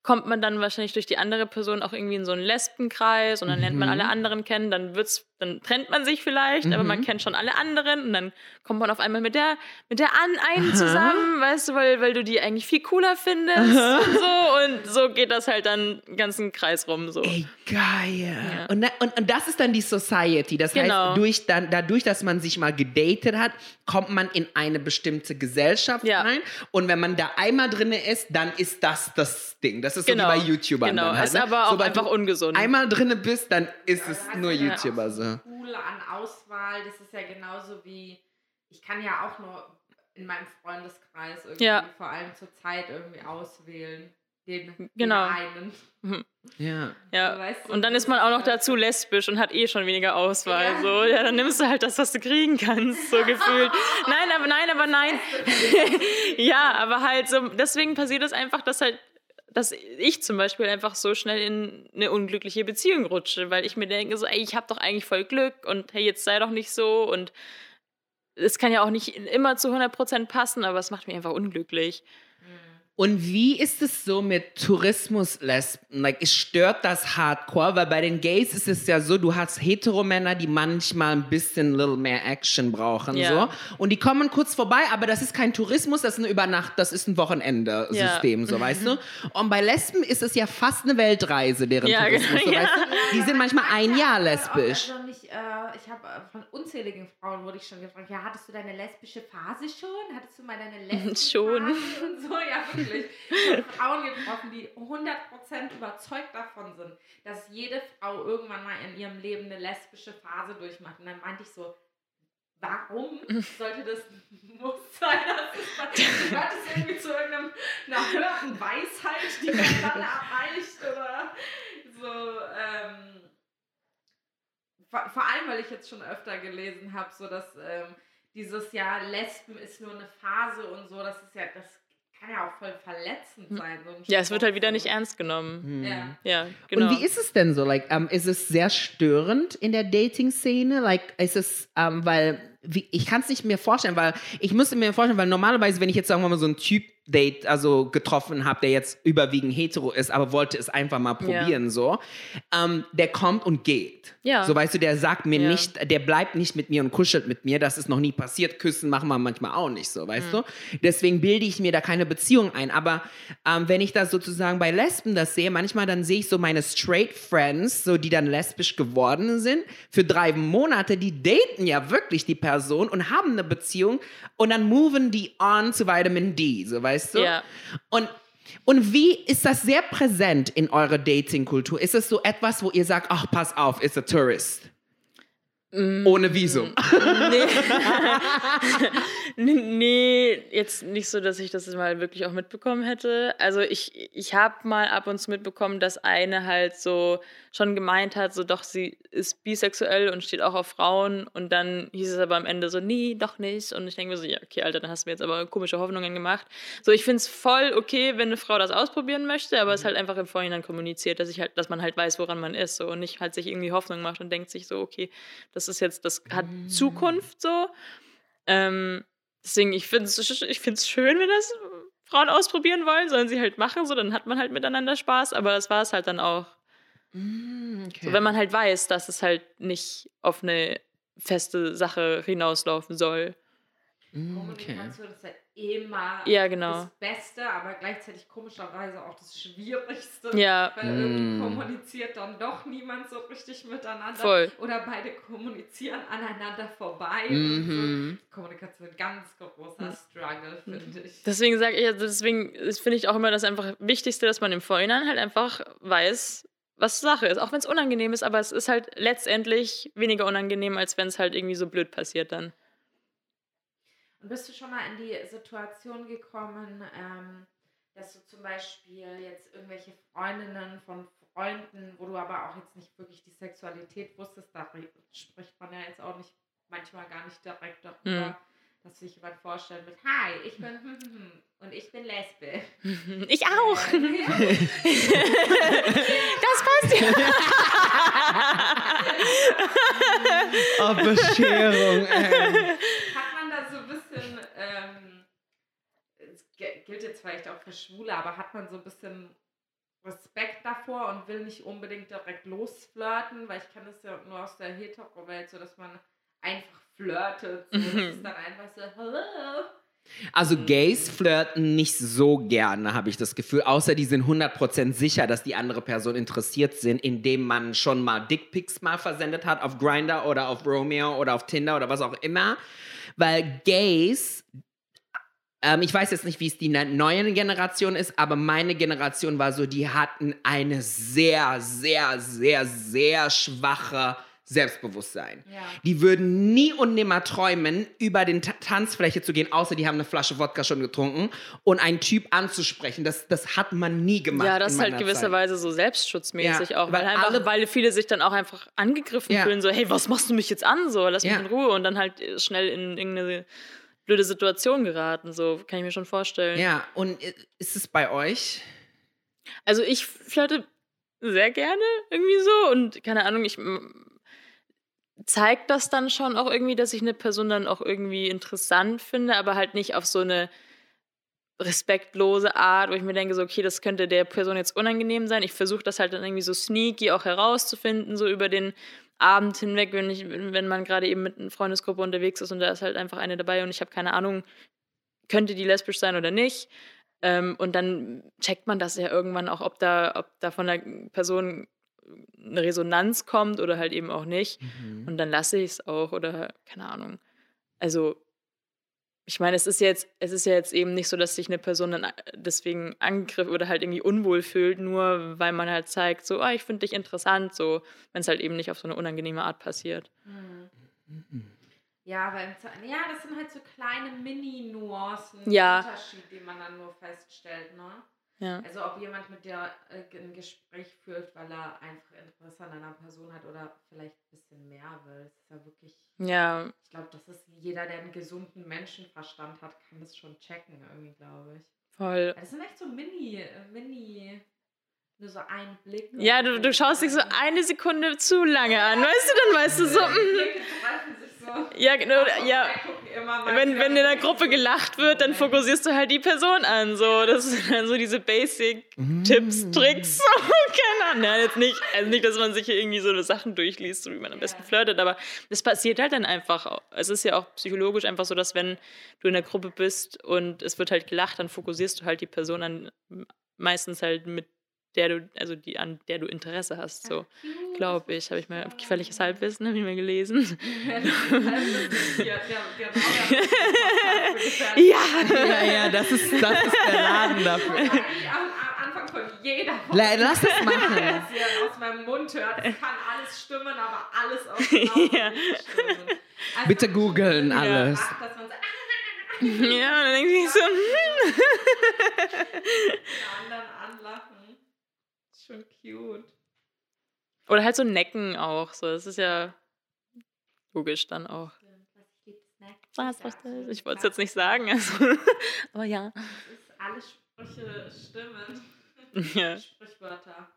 kommt man dann wahrscheinlich durch die andere Person auch irgendwie in so einen Lesbenkreis und dann lernt man Mhm. alle anderen kennen. Dann wird's, dann trennt man sich vielleicht, aber man Mhm. kennt schon alle anderen und dann kommt man auf einmal mit der, mit der an einen Aha. zusammen, weißt du, weil, weil du die eigentlich viel cooler findest und so. Und so geht das halt dann den ganzen Kreis rum. So. Ey, geil. Ja. Und, da- und, und das ist dann die Society. Das Genau. heißt, durch dann, dadurch, dass man sich mal gedatet hat, kommt man in eine bestimmte Gesellschaft Ja. rein. Und wenn man da einmal drin ist, dann ist das das Ding. Das ist Genau. so wie bei YouTubern. Genau, halt, ist ne? aber auch Sobald einfach du ungesund. einmal drin bist, dann ist es nur YouTuber auch so. Cool an Auswahl, das ist ja genauso wie, ich kann ja auch nur in meinem Freundeskreis irgendwie Ja. vor allem zur Zeit irgendwie auswählen. Den, Genau. den einen. Ja. Ja. So, weißt du, Und dann das ist man auch noch dazu lesbisch und hat eh schon weniger Auswahl. Ja. So, ja, dann nimmst du halt das, was du kriegen kannst, so gefühlt. Nein, aber nein, aber nein. ja, aber halt so, deswegen passiert es einfach, dass halt, dass ich zum Beispiel einfach so schnell in eine unglückliche Beziehung rutsche, weil ich mir denke, so, ey, ich hab doch eigentlich voll Glück und hey, jetzt sei doch nicht so und es kann ja auch nicht immer zu 100% passen, aber es macht mich einfach unglücklich. Und wie ist es so mit Tourismus-Lesben? Like, es stört das hardcore, weil bei den Gays ist es ja so, du hast Heteromänner, die manchmal ein bisschen little mehr Action brauchen, Ja. so. Und die kommen kurz vorbei, aber das ist kein Tourismus, das ist eine Übernacht, das ist ein Wochenende-System, so, weißt du? Und bei Lesben ist es ja fast eine Weltreise, deren Ja, Tourismus, so, genau, weißt du? Die sind manchmal ein Jahr lesbisch. Also nicht, äh, ich habe äh, von unzähligen Frauen wurde ich schon gefragt, ja, hattest du deine lesbische Phase schon? Hattest du mal deine lesbische Schon. Phase und so? Ja, wirklich. Ich habe Frauen getroffen, die 100% überzeugt davon sind, dass jede Frau irgendwann mal in ihrem Leben eine lesbische Phase durchmacht. Und dann meinte ich so, warum sollte das muss sein? Das gehört es irgendwie zu irgendeiner höheren Weisheit, die man dann erreicht oder so, ähm, vor, vor allem, weil ich jetzt schon öfter gelesen habe, so dass ähm, dieses Jahr Lesben ist nur eine Phase und so, das ist ja, das kann ja auch voll verletzend sein. So ein Ja, es wird halt wieder nicht ernst genommen. Hm. Ja. Ja, genau. Und wie ist es denn so? Like, ähm, ist es sehr störend in der Dating-Szene? Like, ist es, ähm, weil, wie, ich kann es nicht mir vorstellen, weil ich müsste mir vorstellen, weil normalerweise, wenn ich jetzt sagen wir mal so ein Typ Date also getroffen habe, der jetzt überwiegend hetero ist, aber wollte es einfach mal probieren, so, ähm, der kommt und geht. Ja. So weißt du, der sagt mir Ja. nicht, der bleibt nicht mit mir und kuschelt mit mir. Das ist noch nie passiert. Küssen machen wir manchmal auch nicht so, weißt Mhm. du? Deswegen bilde ich mir da keine Beziehung ein. Aber ähm, wenn ich das sozusagen bei Lesben das sehe, manchmal dann sehe ich so meine Straight Friends, so die dann lesbisch geworden sind, für drei Monate, die daten ja wirklich die Person und haben eine Beziehung und dann moven die on zu Vitamin D, so weißt du? Ja. Und und wie ist das sehr präsent in eurer Dating-Kultur? Ist es so etwas, wo ihr sagt, ach, pass auf, ist a Tourist? Mm. Ohne Visum. Nee. nee, jetzt nicht so, dass ich das mal wirklich auch mitbekommen hätte. Also ich, ich habe mal ab und zu mitbekommen, dass eine halt so schon gemeint hat, so doch, sie ist bisexuell und steht auch auf Frauen. Und dann hieß es aber am Ende so, nee, doch nicht. Und ich denke mir so, ja, okay, Alter, dann hast du mir jetzt aber komische Hoffnungen gemacht. So, ich finde es voll okay, wenn eine Frau das ausprobieren möchte, aber es ist halt einfach im Vorhinein kommuniziert, dass ich halt, dass man halt weiß, woran man ist. So, und nicht halt sich irgendwie Hoffnung macht und denkt sich so, okay, das ist jetzt, das hat Zukunft so. Ähm, deswegen, ich finde es ich find's schön, wenn das Frauen ausprobieren wollen, sollen sie halt machen, so, dann hat man halt miteinander Spaß, aber das war es halt dann auch. Mm, okay. So, wenn man halt weiß, dass es halt nicht auf eine feste Sache hinauslaufen soll. Mm, okay. Kommunikation ist ja immer Ja, genau. das Beste, aber gleichzeitig komischerweise auch das Schwierigste. Ja. Weil irgendwie Mm. kommuniziert dann doch niemand so richtig miteinander. Voll. Oder beide kommunizieren aneinander vorbei. Mhm. Und so. Kommunikation ganz großer Struggle, finde ich. Deswegen sage ich, also deswegen ist- finde ich auch immer das einfach Wichtigste, dass man im Vorhinein halt einfach weiß, was Sache ist. Auch wenn es unangenehm ist, aber es ist halt letztendlich weniger unangenehm, als wenn es halt irgendwie so blöd passiert dann. Und bist du schon mal in die Situation gekommen, ähm, dass du zum Beispiel jetzt irgendwelche Freundinnen von Freunden, wo du aber auch jetzt nicht wirklich die Sexualität wusstest, da spricht man ja jetzt auch nicht manchmal gar nicht direkt darüber, Mhm. dass sich jemand vorstellen wird, hi, ich bin und ich bin Lesbe. Ich auch. Das passt ja. Oh, Bescherung, ey. Hat man da so ein bisschen, ähm, es ge- gilt jetzt vielleicht auch für Schwule, aber hat man so ein bisschen Respekt davor und will nicht unbedingt direkt losflirten, weil ich kenne das ja nur aus der Hetero-Welt, so dass man einfach flirtet. So, das ist dann einfach so, hello. Also Gays flirten nicht so gerne, habe ich das Gefühl. Außer die sind 100% sicher, dass die andere Person interessiert sind, indem man schon mal Dickpics mal versendet hat auf Grindr oder auf Romeo oder auf Tinder oder was auch immer. Weil Gays, ähm, ich weiß jetzt nicht, wie es die ne- neue Generation ist, aber meine Generation war so, die hatten eine sehr, sehr, sehr, sehr schwache Selbstbewusstsein. Ja. Die würden nie und nimmer träumen, über den Ta Tanzfläche zu gehen, außer die haben eine Flasche Wodka schon getrunken und einen Typ anzusprechen. Das, das hat man nie gemacht. Ja, das ist halt gewisserweise so selbstschutzmäßig Ja, auch, weil, weil einfach, alle- weil viele sich dann auch einfach angegriffen Ja. fühlen, so, hey, was machst du mich jetzt an? So, lass mich in Ruhe und dann halt äh, schnell in irgendeine blöde Situation geraten. So, kann ich mir schon vorstellen. Ja, und ist es bei euch? Also ich flirte sehr gerne irgendwie so und keine Ahnung, ich zeigt das dann schon auch irgendwie, dass ich eine Person dann auch irgendwie interessant finde, aber halt nicht auf so eine respektlose Art, wo ich mir denke, so, okay, das könnte der Person jetzt unangenehm sein. Ich versuche das halt dann irgendwie so sneaky auch herauszufinden, so über den Abend hinweg, wenn, ich, wenn man gerade eben mit einer Freundesgruppe unterwegs ist und da ist halt einfach eine dabei und ich habe keine Ahnung, könnte die lesbisch sein oder nicht. Ähm, und dann checkt man das ja irgendwann auch, ob da, ob da von der Person eine Resonanz kommt oder halt eben auch nicht. Und dann lasse ich es auch oder keine Ahnung. Also, ich meine, es ist jetzt, es ist ja jetzt eben nicht so, dass sich eine Person dann deswegen angegriffen oder halt irgendwie unwohl fühlt, nur weil man halt zeigt, so, ah, ich finde dich interessant, so, wenn es halt eben nicht auf so eine unangenehme Art passiert. Hm. Ja, aber ja, das sind halt so kleine Mini-Nuancen, Ja. Unterschied, die man dann nur feststellt, ne? Ja. Also ob jemand mit dir äh, ein Gespräch führt, weil er einfach Interesse an einer Person hat oder vielleicht ein bisschen mehr will. Das ist ja wirklich, Ja, ich glaube, das ist jeder, der einen gesunden Menschenverstand hat, kann das schon checken irgendwie, glaube ich. voll. Das sind echt so Mini, äh, Mini, nur so ein Blick. Ja, du, du schaust dich so eine Sekunde zu lange an, weißt du, dann weißt du so, Die mhm. Ja, genau, ja. Wenn, wenn in der. Gruppe gelacht wird, dann fokussierst du halt die Person an. So, das sind dann so diese Basic-Tipps, Tricks. So, keine Ahnung. Ja, jetzt nicht, also nicht, dass man sich hier irgendwie so eine Sachen durchliest, so wie man am besten flirtet, aber das passiert halt dann einfach. Es ist ja auch psychologisch einfach so, dass wenn du in der Gruppe bist und es wird halt gelacht, dann fokussierst du halt die Person an, meistens halt mit der du, also die, an der du Interesse hast. So, glaube das ich. Habe ich mal gefährliches. Halbwissen, habe ich mal gelesen. Ja, das ist ja, Ja. Das ist, das ist der Laden dafür. Eigentlich am, am Anfang von jeder La- Lass es machen. was ihr aus meinem Mund hört, es kann alles stimmen, aber alles auch genau Ja. nicht stimmen. Also, Bitte googeln alles. Ach, dass man so ja, und dann denke ich so, hm. die anderen anlachen. Ist schon cute. Oder halt so Necken auch. So, das ist ja logisch dann auch. Was. Was, absolut ich wollte es jetzt nicht sagen. Also. Aber ja. Alle Sprüche stimmen. ja. Sprichwörter.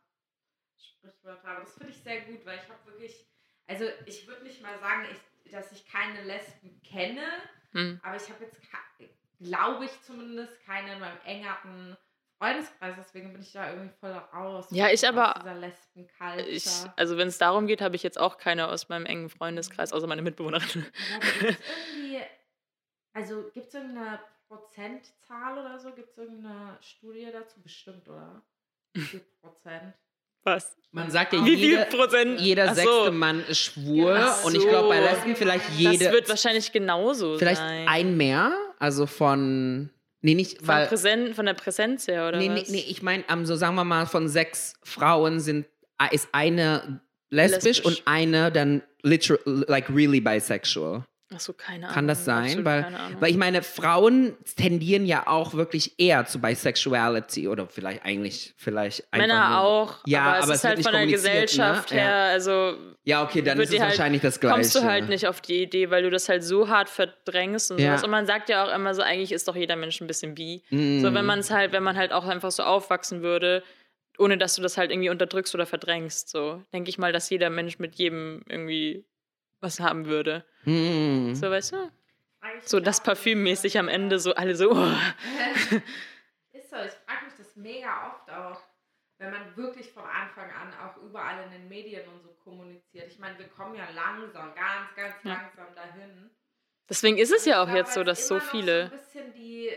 Sprichwörter. Aber das finde ich sehr gut, weil ich habe wirklich, also ich würde nicht mal sagen, ich, dass ich keine Lesben kenne, Hm. aber ich habe jetzt, glaube ich zumindest, keine in meinem engeren Freundeskreis, deswegen bin ich da irgendwie voll raus. Ja, ich aus aber-. Ich, also wenn es darum geht, habe ich jetzt auch keine aus meinem engen Freundeskreis, außer meine Mitbewohnerin. Aber gibt's irgendwie, also gibt es irgendeine Prozentzahl oder so? Gibt es irgendeine Studie dazu? Bestimmt, oder? Wie viel Prozent? Was? Man sagt ja, Wie viel jede, Prozent? jeder so. sechste Mann ist schwul. Ach Und ich glaube, bei so. Lesben vielleicht Das jede. wird wahrscheinlich genauso vielleicht sein. ein mehr. Also von. Nee, nicht, von, weil. Präsen, von der Präsenz her, oder Nee, nee, was? nee, ich meine, um, so sagen wir mal, von sechs Frauen sind, ist eine lesbisch, Lesbisch. und eine dann literal, like really bisexual. Ach so, keine Ahnung. Kann das sein? Weil, weil ich meine, Frauen tendieren ja auch wirklich eher zu Bisexuality oder vielleicht eigentlich, vielleicht Männer nur, auch. Ja, aber, es es ist wird halt von der kommuniziert, Gesellschaft ne? Ja. her, also Ja, okay, dann ist es halt- wahrscheinlich das Gleiche. kommst du halt nicht auf die Idee, weil du das halt so hart verdrängst und Ja. sowas. Und man sagt ja auch immer so, eigentlich ist doch jeder Mensch ein bisschen bi. Mm. So, wenn man es halt, wenn man halt auch einfach so aufwachsen würde, ohne dass du das halt irgendwie unterdrückst oder verdrängst, so denke ich mal, dass jeder Mensch mit jedem irgendwie was haben würde. Mm. So, weißt du? So das Parfümmäßig am Ende, so alle so, oh. Ist so, ich frage mich das mega oft auch, wenn man wirklich von Anfang an auch überall in den Medien und so kommuniziert. Ich meine, wir kommen ja langsam, ganz, ganz Ja. langsam dahin. Deswegen ist es ja auch jetzt so, dass so immer noch viele. So ein bisschen die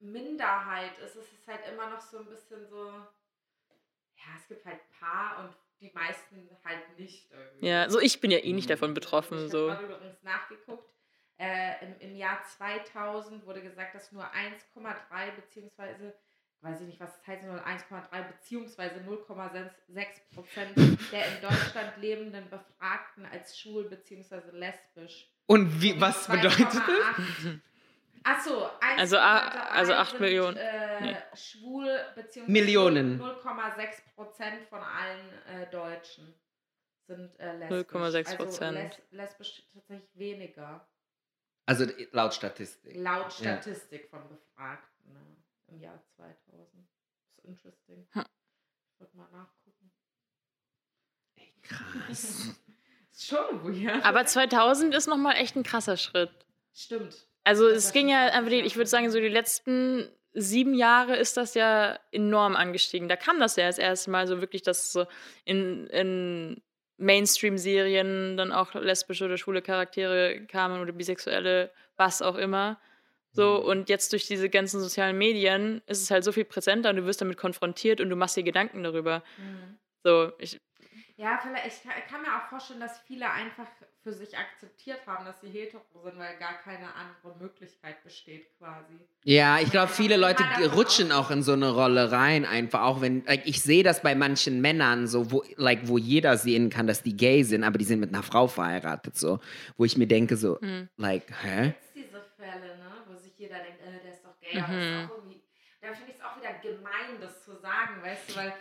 Minderheit ist. Es ist halt immer noch so ein bisschen so. Ja, es gibt halt ein paar und die meisten halt nicht irgendwie. Ja, so ich bin ja eh nicht davon betroffen. Ich So. habe übrigens nachgeguckt. Äh, im, Im Jahr 2000 wurde gesagt, dass nur 1,3 beziehungsweise, weiß ich nicht, was das heißt, nur 1,3 beziehungsweise 0,6 Prozent der in Deutschland lebenden Befragten als schwul beziehungsweise lesbisch. Und wie, was bedeutet das? Achso, Also a- also acht sind, Millionen. Äh, Nee. Schwul beziehungsweise Millionen. 0,6 Prozent von allen äh, Deutschen sind äh, lesbisch. 0,6%. Also les lesbisch tatsächlich weniger. Also laut Statistik. Laut Statistik von Befragten ne, im Jahr 2000. Das ist interesting. Hm. Ich wollte mal nachgucken. Krass. Ist schon weird. Aber 2000 ist nochmal echt ein krasser Schritt. Stimmt. Also es ging ja einfach, die, ich würde sagen, so die letzten sieben Jahre ist das ja enorm angestiegen. Da kam das ja das erste Mal so wirklich, dass so in, in Mainstream-Serien dann auch lesbische oder schwule Charaktere kamen oder bisexuelle, was auch immer. So, Mhm. und jetzt durch diese ganzen sozialen Medien ist es halt so viel präsenter und du wirst damit konfrontiert und du machst dir Gedanken darüber. Mhm. So, ich, Ja, vielleicht, ich kann, ich kann mir auch vorstellen, dass viele einfach für sich akzeptiert haben, dass sie hetero sind, weil gar keine andere Möglichkeit besteht quasi. Ja, ich glaube, viele Leute rutschen auch in so eine Rolle rein, einfach auch wenn, like, ich sehe das bei manchen Männern, so, wo, like, wo jeder sehen kann, dass die gay sind, aber die sind mit einer Frau verheiratet, so, wo ich mir denke, so, hm. like, hä? Jetzt diese Fälle, ne, wo sich jeder denkt, äh, der ist doch gay, aber das Mhm. ist auch irgendwie, dann finde ich es auch wieder gemein, das zu sagen, weißt du, weil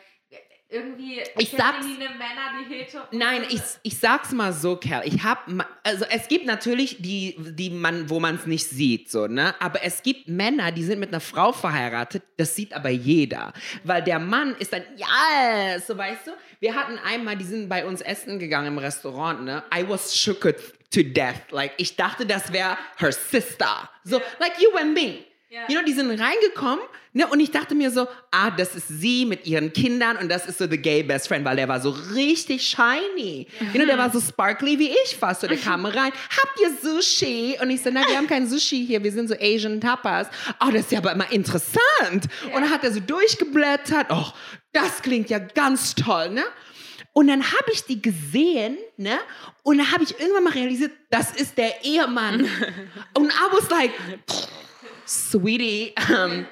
irgendwie Ich sag's- Männer, die hetero Nein, ich, ich sag's mal so, Kerl. Ich hab, also es gibt natürlich die, die man, wo man es nicht sieht, so, ne? Aber es gibt Männer, die sind mit einer Frau verheiratet, das sieht aber jeder. Weil der Mann ist dann, ja, so weißt du? Wir hatten einmal, die sind bei uns essen gegangen im Restaurant, ne? I was shook to death. Like, ich dachte, das wäre her sister. So, like you and me. Ja. You know, die sind reingekommen, ne, und ich dachte mir so, ah, das ist sie mit ihren Kindern und das ist so the gay best friend, weil der war so richtig shiny. You know, der war so sparkly wie ich fast. So, der kam rein, habt ihr Sushi? Und ich so, na, wir haben kein Sushi hier, wir sind so Asian Tapas. Oh, das ist ja aber immer interessant. Und dann hat er so durchgeblättert, oh, das klingt ja ganz toll, ne? Und dann habe ich die gesehen, ne? Und dann habe ich irgendwann mal realisiert, das ist der Ehemann. und I was like, sweetie, um,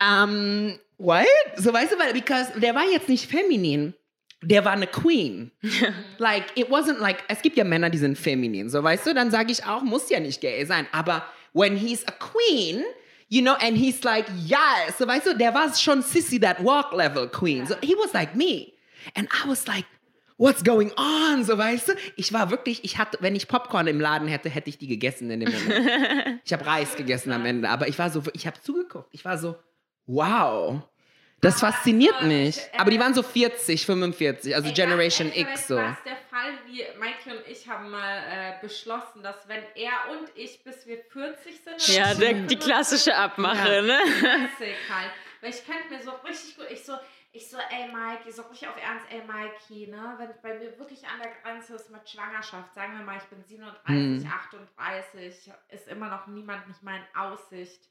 um, what? So weißt du, weil, because der war jetzt nicht feminin. Der war eine Queen. like, it wasn't like, es gibt ja Männer, die sind feminin. So weißt du, dann sage ich auch, muss ja nicht gay sein. Aber when he's a queen, you know, and he's like, yes. So weißt du, der war schon Sissy that walk level queen. So he was like me. And I was like, what's going on? So weißt du, ich war wirklich, ich hatte, wenn ich Popcorn im Laden hätte, hätte ich die gegessen in dem Moment. Ich habe Reis gegessen am Ende, aber ich war so, ich habe zugeguckt. Ich war so, wow. Das fasziniert mich. Aber die waren so 40, 45, also Ey, Generation ehrlich, X so. War es der Fall, wie Mikey und ich haben mal äh, beschlossen, dass wenn er und ich bis wir 40 sind, ja, der, die klassische 55 Abmache, Ja. ne? Classic halt. Weil ich könnte mir so richtig gut, ich so, ich so, ey Mikey, so richtig auf Ernst, ey Mikey, ne? Wenn bei mir wirklich an der Grenze ist mit Schwangerschaft, sagen wir mal, ich bin 37, Hm. 38, ist immer noch niemand nicht mal in Aussicht.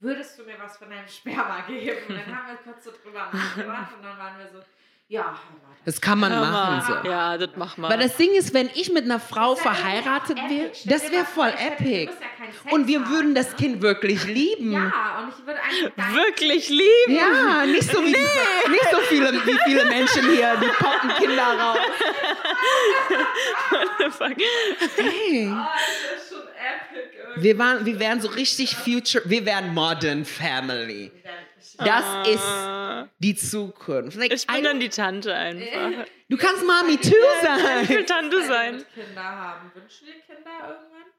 Würdest du mir was von deinem Sperma geben? Und dann haben wir kurz so drüber nachgedacht und dann waren wir so, ja. Das kann man machen so. Ja, das mach mal. Weil das Ding ist, wenn ich mit einer Frau verheiratet epic. wäre, das wäre voll epic. Und wir haben, würden das ne? Kind wirklich lieben. Ja, und ich würde einfach dein Wirklich lieben? Ja, nicht so wie diese, nicht so viele, wie viele Menschen hier, die poppen Kinder raus. What the fuck? Hey. Oh, das ist schon Wir, waren, wir wären so richtig future, wir wären modern family. Das ist die Zukunft. Like, Ich bin I dann die Tante einfach. du kannst Mami too Ich will sein. Tante sein. Kinder haben. Wünschen dir Kinder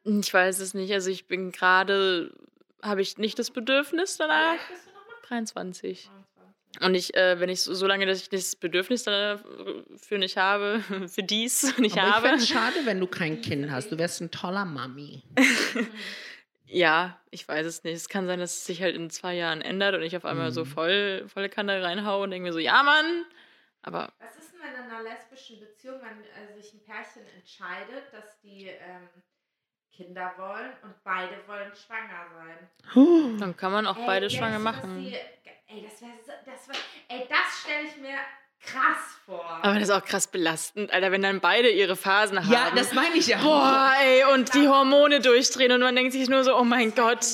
irgendwann? Ich weiß es nicht. Also ich bin gerade, habe ich nicht das Bedürfnis Wie danach. alt bist du nochmal? 23. 23. Und ich, äh, wenn ich so, solange, dass ich das Bedürfnis dafür nicht habe, für dies nicht Aber ich habe. es schade, wenn du kein Kind hast. Du wärst ein toller Mami. Ja, ich weiß es nicht. Es kann sein, dass es sich halt in zwei Jahren ändert und ich auf einmal Mhm. so voll volle Kanne reinhaue und denke mir so, ja Mann. Aber Was ist denn, wenn in einer lesbischen Beziehung, wenn äh, sich ein Pärchen entscheidet, dass die ähm, Kinder wollen und beide wollen schwanger sein? dann kann man auch Ey, beide schwanger machen. Die, ey, das wäre, das wär, ey, das stelle ich mir krass vor. Aber das ist auch krass belastend, Alter, wenn dann beide ihre Phasen haben. Ja, das meine ich ja. Boah, ey, und die Hormone durchdrehen und man denkt sich nur so, oh mein Gott.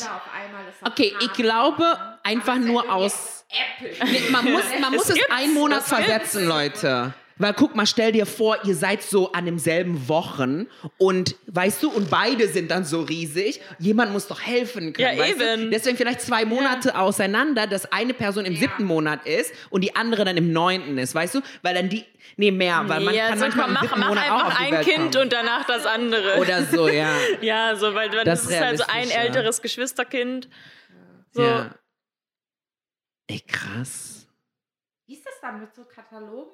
Okay, ich glaube ne? einfach nur das ist aus. Episch. Nee, man muss, man muss es gibt's, einen Monat versetzen, Leute. Weil guck mal, stell dir vor, ihr seid so an demselben Wochen und weißt du, und beide sind dann so riesig. Jemand muss doch helfen können. Ja, weißt Du? eben. Deswegen vielleicht zwei Monate auseinander, dass eine Person im Ja. siebten Monat ist und die andere dann im neunten ist, weißt du? Weil dann die. Nee, mehr, weil man ja, kann so, manchmal komm, im mach, siebten mach Monat auch einfach auf die ein Welt Kind kommen. und danach das andere. Oder so, ja. ja, so, weil das, Das ist halt so ein ja. älteres Geschwisterkind. So. ja. Ey, krass. Wie ist das dann mit so Katalogen?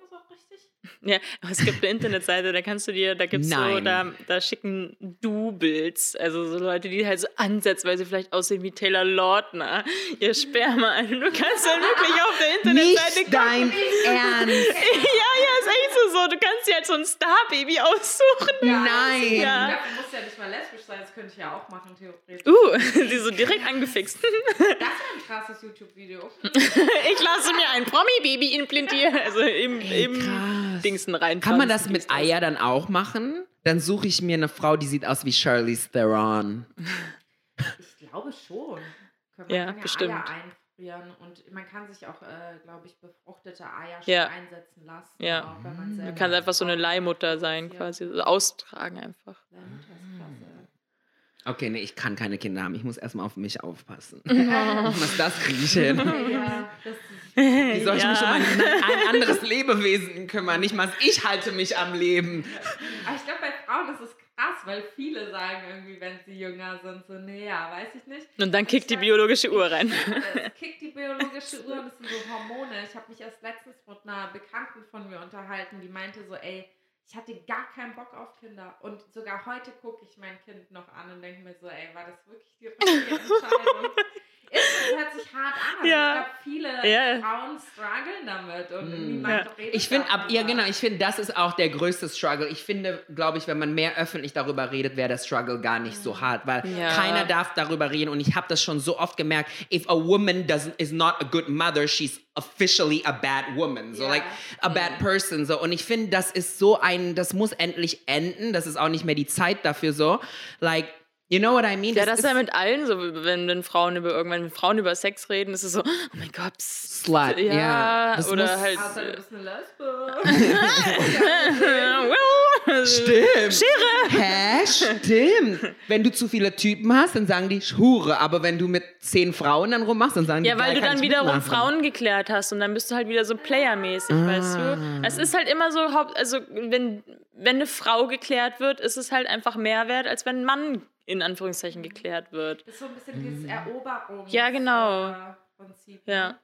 Ja, aber es gibt eine Internetseite, da kannst du dir, da gibt's so, Nein. da, da schicken Du-Builds, also so Leute, die halt so ansatzweise vielleicht aussehen wie Taylor Lautner, ihr Sperma du kannst dann wirklich auf der Internetseite Nicht dein Ernst. Ja, ja, ist echt so. Du kannst dir halt so ein Star-Baby aussuchen. Nein. Ja. Dafür muss ja nicht mal lesbisch sein, das könnte ich ja auch machen, theoretisch. Uh, die so direkt angefixt. Das wäre ein krasses YouTube-Video. Ich lasse mir ein Promi-Baby implantieren, also im, im krass. Dingsen rein. Kann man das mit Eier dann auch machen? Dann suche ich mir eine Frau, die sieht aus wie Charlize Theron. Ich glaube schon. Man Ja, kann ja bestimmt. Eier einfrieren und man kann sich auch, äh, glaube ich, befruchtete Eier schon Ja. einsetzen lassen. Ja. Auch wenn man Du selber kannst einfach so eine Leihmutter sein, quasi. So austragen einfach. Leihmutter ist klasse. Okay, nee, ich kann keine Kinder haben. Ich muss erstmal auf mich aufpassen. Kriege ich hin. Ja, das ist Wie soll ich mich um Ja. ein, ein anderes Lebewesen kümmern? Nicht mal ich halte mich am Leben. Aber ich glaube, bei Frauen ist es krass, weil viele sagen irgendwie, wenn sie jünger sind, so, nee, ja, weiß ich nicht. Und dann kickt die biologische Uhr rein. Es kickt die biologische Uhr und es sind so Hormone. Ich habe mich erst letztens mit einer Bekannten von mir unterhalten, die meinte so, ey, ich hatte gar keinen Bock auf Kinder. Und sogar heute gucke ich mein Kind noch an und denke mir so, ey, war das wirklich die richtige Entscheidung? Ist, es hört sich hart an, aber Ja. ich glaube, viele Ja. Frauen strugglen damit und Mm. niemand Ja. redet Ich finde, ab, genau, ich finde, das ist auch der größte Struggle. Ich finde, glaube ich, wenn man mehr öffentlich darüber redet, wäre der Struggle gar nicht so hart, weil Ja. keiner darf darüber reden und ich habe das schon so oft gemerkt, if a woman doesn't, is not a good mother, she's officially a bad woman, so Ja. like a bad person, so und ich finde, das ist so ein, das muss endlich enden, das ist auch nicht mehr die Zeit dafür so, like, you know what I mean? Ja, das ist ist ja mit allen so, wenn, wenn Frauen über irgendwann, wenn Frauen über Sex reden, ist es so, oh mein Gott, psst. Slut, ja, ja. Das oder muss- halt. Außer du bist eine Lesbe. well, Stimmt. Schere. Hä? Stimmt. Wenn du zu viele Typen hast, dann sagen die Hure. Aber wenn du mit zehn Frauen dann rummachst, dann sagen die Ja, weil du dann wiederum mitmachen. Frauen geklärt hast und dann bist du halt wieder so playermäßig, weißt du? Es ist halt immer so, Haupt, also wenn, wenn eine Frau geklärt wird, ist es halt einfach mehr wert, als wenn ein Mann in Anführungszeichen geklärt wird. Das ist so ein bisschen dieses Eroberungs Ja, genau. äh, Prinzip. Ja.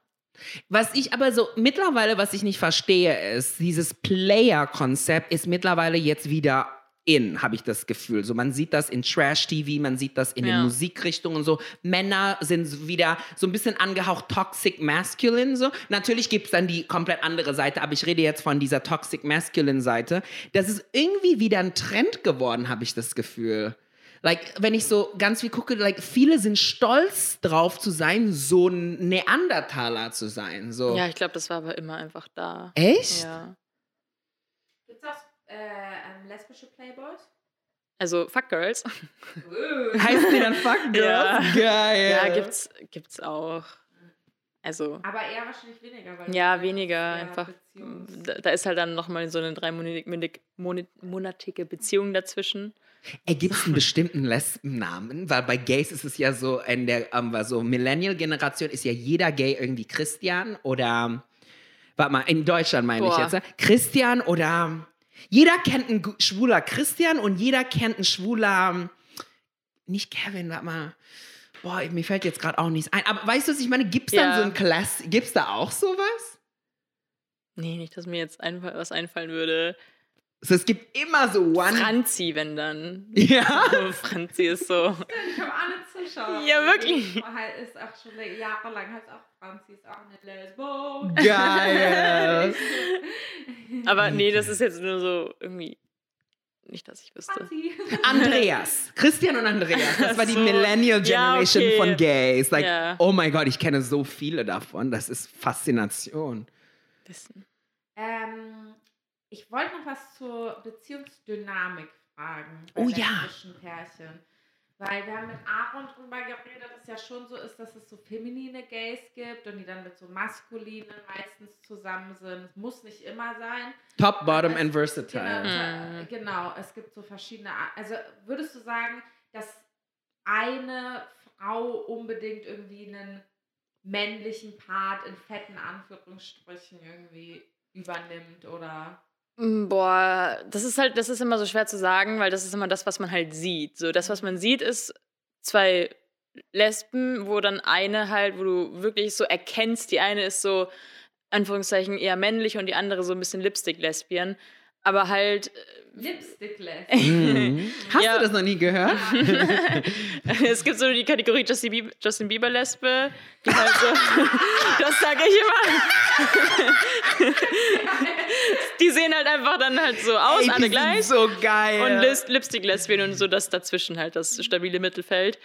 Was ich aber so mittlerweile, was ich nicht verstehe, ist, dieses Player-Konzept ist mittlerweile jetzt wieder in, habe ich das Gefühl. So, man sieht das in Trash-TV, man sieht das in Ja. den Musikrichtungen so. Männer sind wieder so ein bisschen angehaucht toxic masculine. So. Natürlich gibt es dann die komplett andere Seite, aber ich rede jetzt von dieser toxic masculine Seite. Das ist irgendwie wieder ein Trend geworden, habe ich das Gefühl. Like, wenn ich so ganz viel gucke, like, viele sind stolz drauf zu sein, so ein Neandertaler zu sein. So. Ja, ich glaube, das war aber immer einfach da. Echt? Ja. Gibt es auch äh, ähm, lesbische Playboys? Also, Fuck Girls. Heißt die dann Fuck Girls? Ja. Geil. Ja, gibt's, gibt's auch. Also, Aber eher wahrscheinlich weniger. Weil ja, weniger einfach. Da, da ist halt dann nochmal so eine dreimonatige Beziehung dazwischen. Ey, gibt es einen bestimmten Lesbennamen? Weil bei Gays ist es ja so, in der ähm, so Millennial-Generation ist ja jeder Gay irgendwie Christian oder, warte mal, in Deutschland meine ich jetzt, ne? Christian oder, jeder kennt einen schwuler Christian und jeder kennt einen schwuler, nicht Kevin, warte mal, boah, mir fällt jetzt gerade auch nichts ein, aber weißt du, was ich meine, gibt es dann Ja. so ein Class, gibt es da auch sowas? Nee, nicht, dass mir jetzt einfach was einfallen würde. So, es gibt immer so One... Franzi, wenn dann. ja? Franzi ist so. Ich habe Anne Zischer. Ja, wirklich. Halt Ist auch schon jahrelang heißt auch Franzi, ist auch eine Lesbo. Geil. Aber nee, das ist jetzt nur so irgendwie. Nicht, dass ich wüsste. Franzi. Andreas. Christian und Andreas. Das war die So. Millennial Ja, Generation okay. von Gays. Like, Ja. oh mein Gott, ich kenne so viele davon. Das ist Faszination. Wissen. Ähm, ich wollte noch was zur Beziehungsdynamik fragen. bei Oh ja. Pärchen. Weil wir haben mit Aaron drüber geredet, dass es ja schon so ist, dass es so feminine Gays gibt und die dann mit so maskulinen meistens zusammen sind. Es muss nicht immer sein. Top, Bottom and Genau, Versatile. Mhm. genau, es gibt so verschiedene. Also würdest du sagen, dass eine Frau unbedingt irgendwie einen männlichen Part in fetten Anführungsstrichen irgendwie übernimmt oder? Mm, Boah, das ist halt, das ist immer so schwer zu sagen, weil das ist immer das, was man halt sieht. So, das, was man sieht, ist zwei Lesben, wo dann eine halt, wo du wirklich so erkennst, die eine ist so, Anführungszeichen, eher männlich und die andere so ein bisschen Lipstick-Lesbian. Aber halt, Lipstick lässt. Mhm. Hast Ja. du das noch nie gehört? es gibt so die Kategorie Justin Bieber, Justin Bieber Lesbe, die halt so, das sage ich immer. die sehen halt einfach dann halt so aus, Ey, die alle sind gleich. so geil. Und Lis- Lipstick-Lesbien und so das dazwischen halt, das stabile Mittelfeld.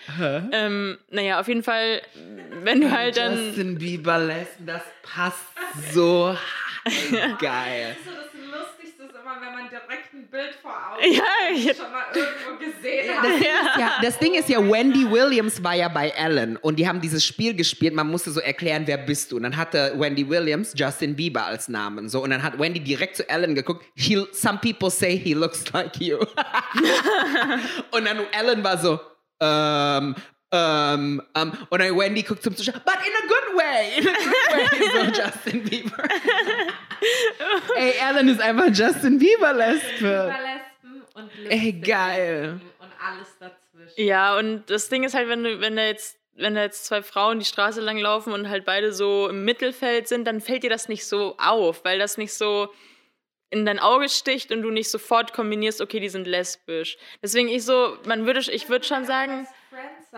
Ähm, naja, auf jeden Fall, wenn du halt dann. Justin Bieber Lesben, das passt so geil. Immer, wenn man direkt ein Bild vor Augen Ja, hat, ich- schon mal irgendwo gesehen hat. Ja, das Ding ist ja, Wendy Williams war ja bei Ellen und die haben dieses Spiel gespielt. Man musste so erklären, wer bist du. Und dann hatte Wendy Williams Justin Bieber als Namen. So, und dann hat Wendy direkt zu Ellen geguckt. He, some people say he looks like you. und dann Ellen war so, ähm, ähm, ähm, und dann Wendy guckt zum Zuschauer, but in a good way, in a good way, so Justin Bieber. Ey, Ellen ist einfach Justin Bieber Lesbe. Überlespen und Ey, geil. und alles dazwischen. Ja, und das Ding ist halt, wenn du, wenn da jetzt, wenn da jetzt zwei Frauen die Straße lang laufen und halt beide so im Mittelfeld sind, dann fällt dir das nicht so auf, weil das nicht so in dein Auge sticht und du nicht sofort kombinierst, okay, die sind lesbisch. Deswegen ich so, man würde, ich würde schon sagen,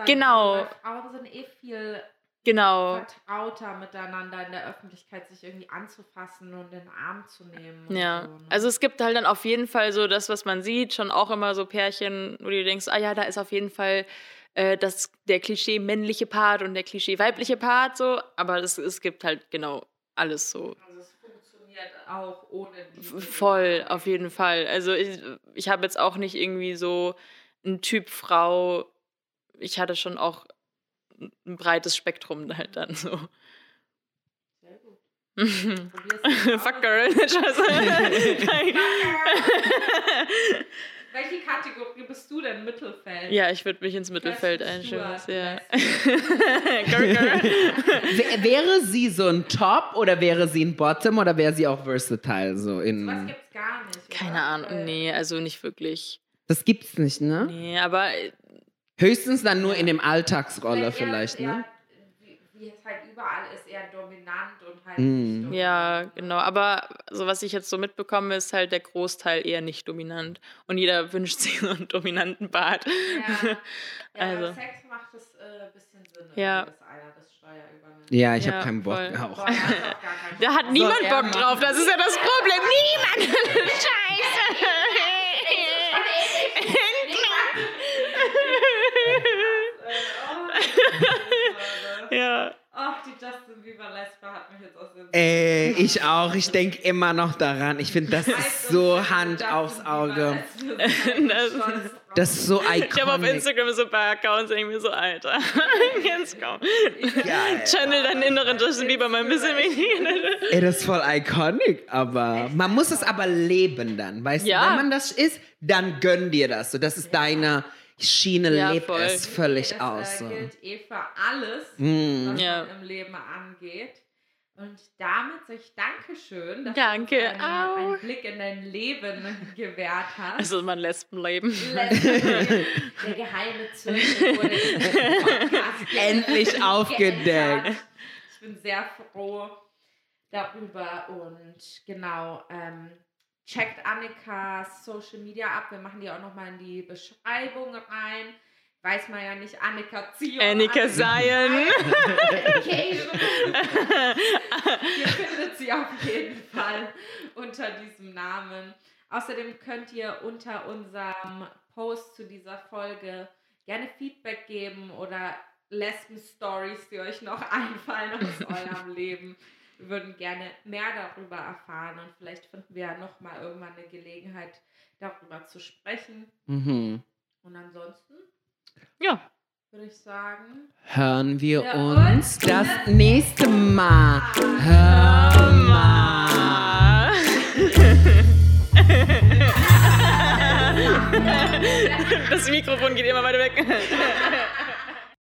Genau. Frauen sind eh viel genau. vertrauter miteinander in der Öffentlichkeit, sich irgendwie anzufassen und in den Arm zu nehmen. Ja, so, ne? also es gibt halt dann auf jeden Fall so das, was man sieht, schon auch immer so Pärchen, wo du denkst, ah ja, da ist auf jeden Fall äh, das, der Klischee männliche Part und der Klischee weibliche Part so, aber es, es gibt halt genau alles so. Also es funktioniert auch ohne die. Voll, auf jeden Fall. Also ich, ich habe jetzt auch nicht irgendwie so einen Typ Frau, ich hatte schon auch ein breites Spektrum halt dann so. Sehr gut. Fuck girl. Scheiße. Welche Kategorie bist du denn? Mittelfeld? ja, ich würde mich ins Mittelfeld. Stewart, Ja. girl, girl. Wäre sie so ein Top oder wäre sie ein Bottom oder wäre sie auch versatile? So Was in gibt's gar nicht. Keine oder? Ahnung, nee, also nicht wirklich. das gibt's nicht, ne? Nee, aber Höchstens dann nur in dem Alltagsrolle eher- vielleicht, eher, ne? Wie, wie es halt überall ist, eher dominant und halt Mm. nicht ja, dominant. genau. Aber so was ich jetzt so mitbekomme, ist halt der Großteil eher nicht dominant. Und jeder wünscht sich so einen dominanten Bart. Ja, ja Also. beim Sex macht es äh, ein bisschen Sinn, Ja. dass einer das Steuer übernimmt. Ja, ich Ja, habe keinen Bock. voll. Auch. Da hat niemand er Bock drauf, das ist ja das Problem. Niemand! Scheiße! ja. Ach, die Justin Bieber Lesbe hat mich jetzt aus dem Ey, ich auch. Ich denke immer noch daran. Ich finde, das ist so Hand aufs Auge. Das- ist so iconic. Ich habe auf Instagram so ein paar Accounts, mir so, Alter, jetzt komm. Geil. Channel deinen inneren Justin Bieber mal ein bisschen weniger. Ey, das ist voll iconic, aber man muss es aber leben dann, weißt Ja. du? Wenn man das ist, dann gönn dir das. So, das ist deine Schiene, Ja, lebt voll. es völlig das, aus. Äh, gilt eh für alles, Mm. was Ja. man im Leben angeht. Und damit sage ich Dankeschön, dass Danke, du einen, einen Blick in dein Leben gewährt hast. Also mein Lesbenleben. Letztendlich, Der geheime Zirkel wurde in diesem Podcast Endlich aufgedeckt. Ich bin sehr froh darüber und genau, ähm, checkt Annikas Social Media ab. Wir machen die auch nochmal in die Beschreibung rein. Weiß man ja nicht, Annika Zion. Annika Zion. Ihr findet sie auf jeden Fall unter diesem Namen. Außerdem könnt ihr unter unserem Post zu dieser Folge gerne Feedback geben oder Lesben-Stories, die euch noch einfallen aus eurem Leben. Wir würden gerne mehr darüber erfahren und vielleicht finden wir ja noch mal irgendwann eine Gelegenheit, darüber zu sprechen. Mhm. Und ansonsten Ja. würde ich sagen, Hören wir Ja, uns das nächste Mal. Hör mal. Das Mikrofon geht immer weiter weg.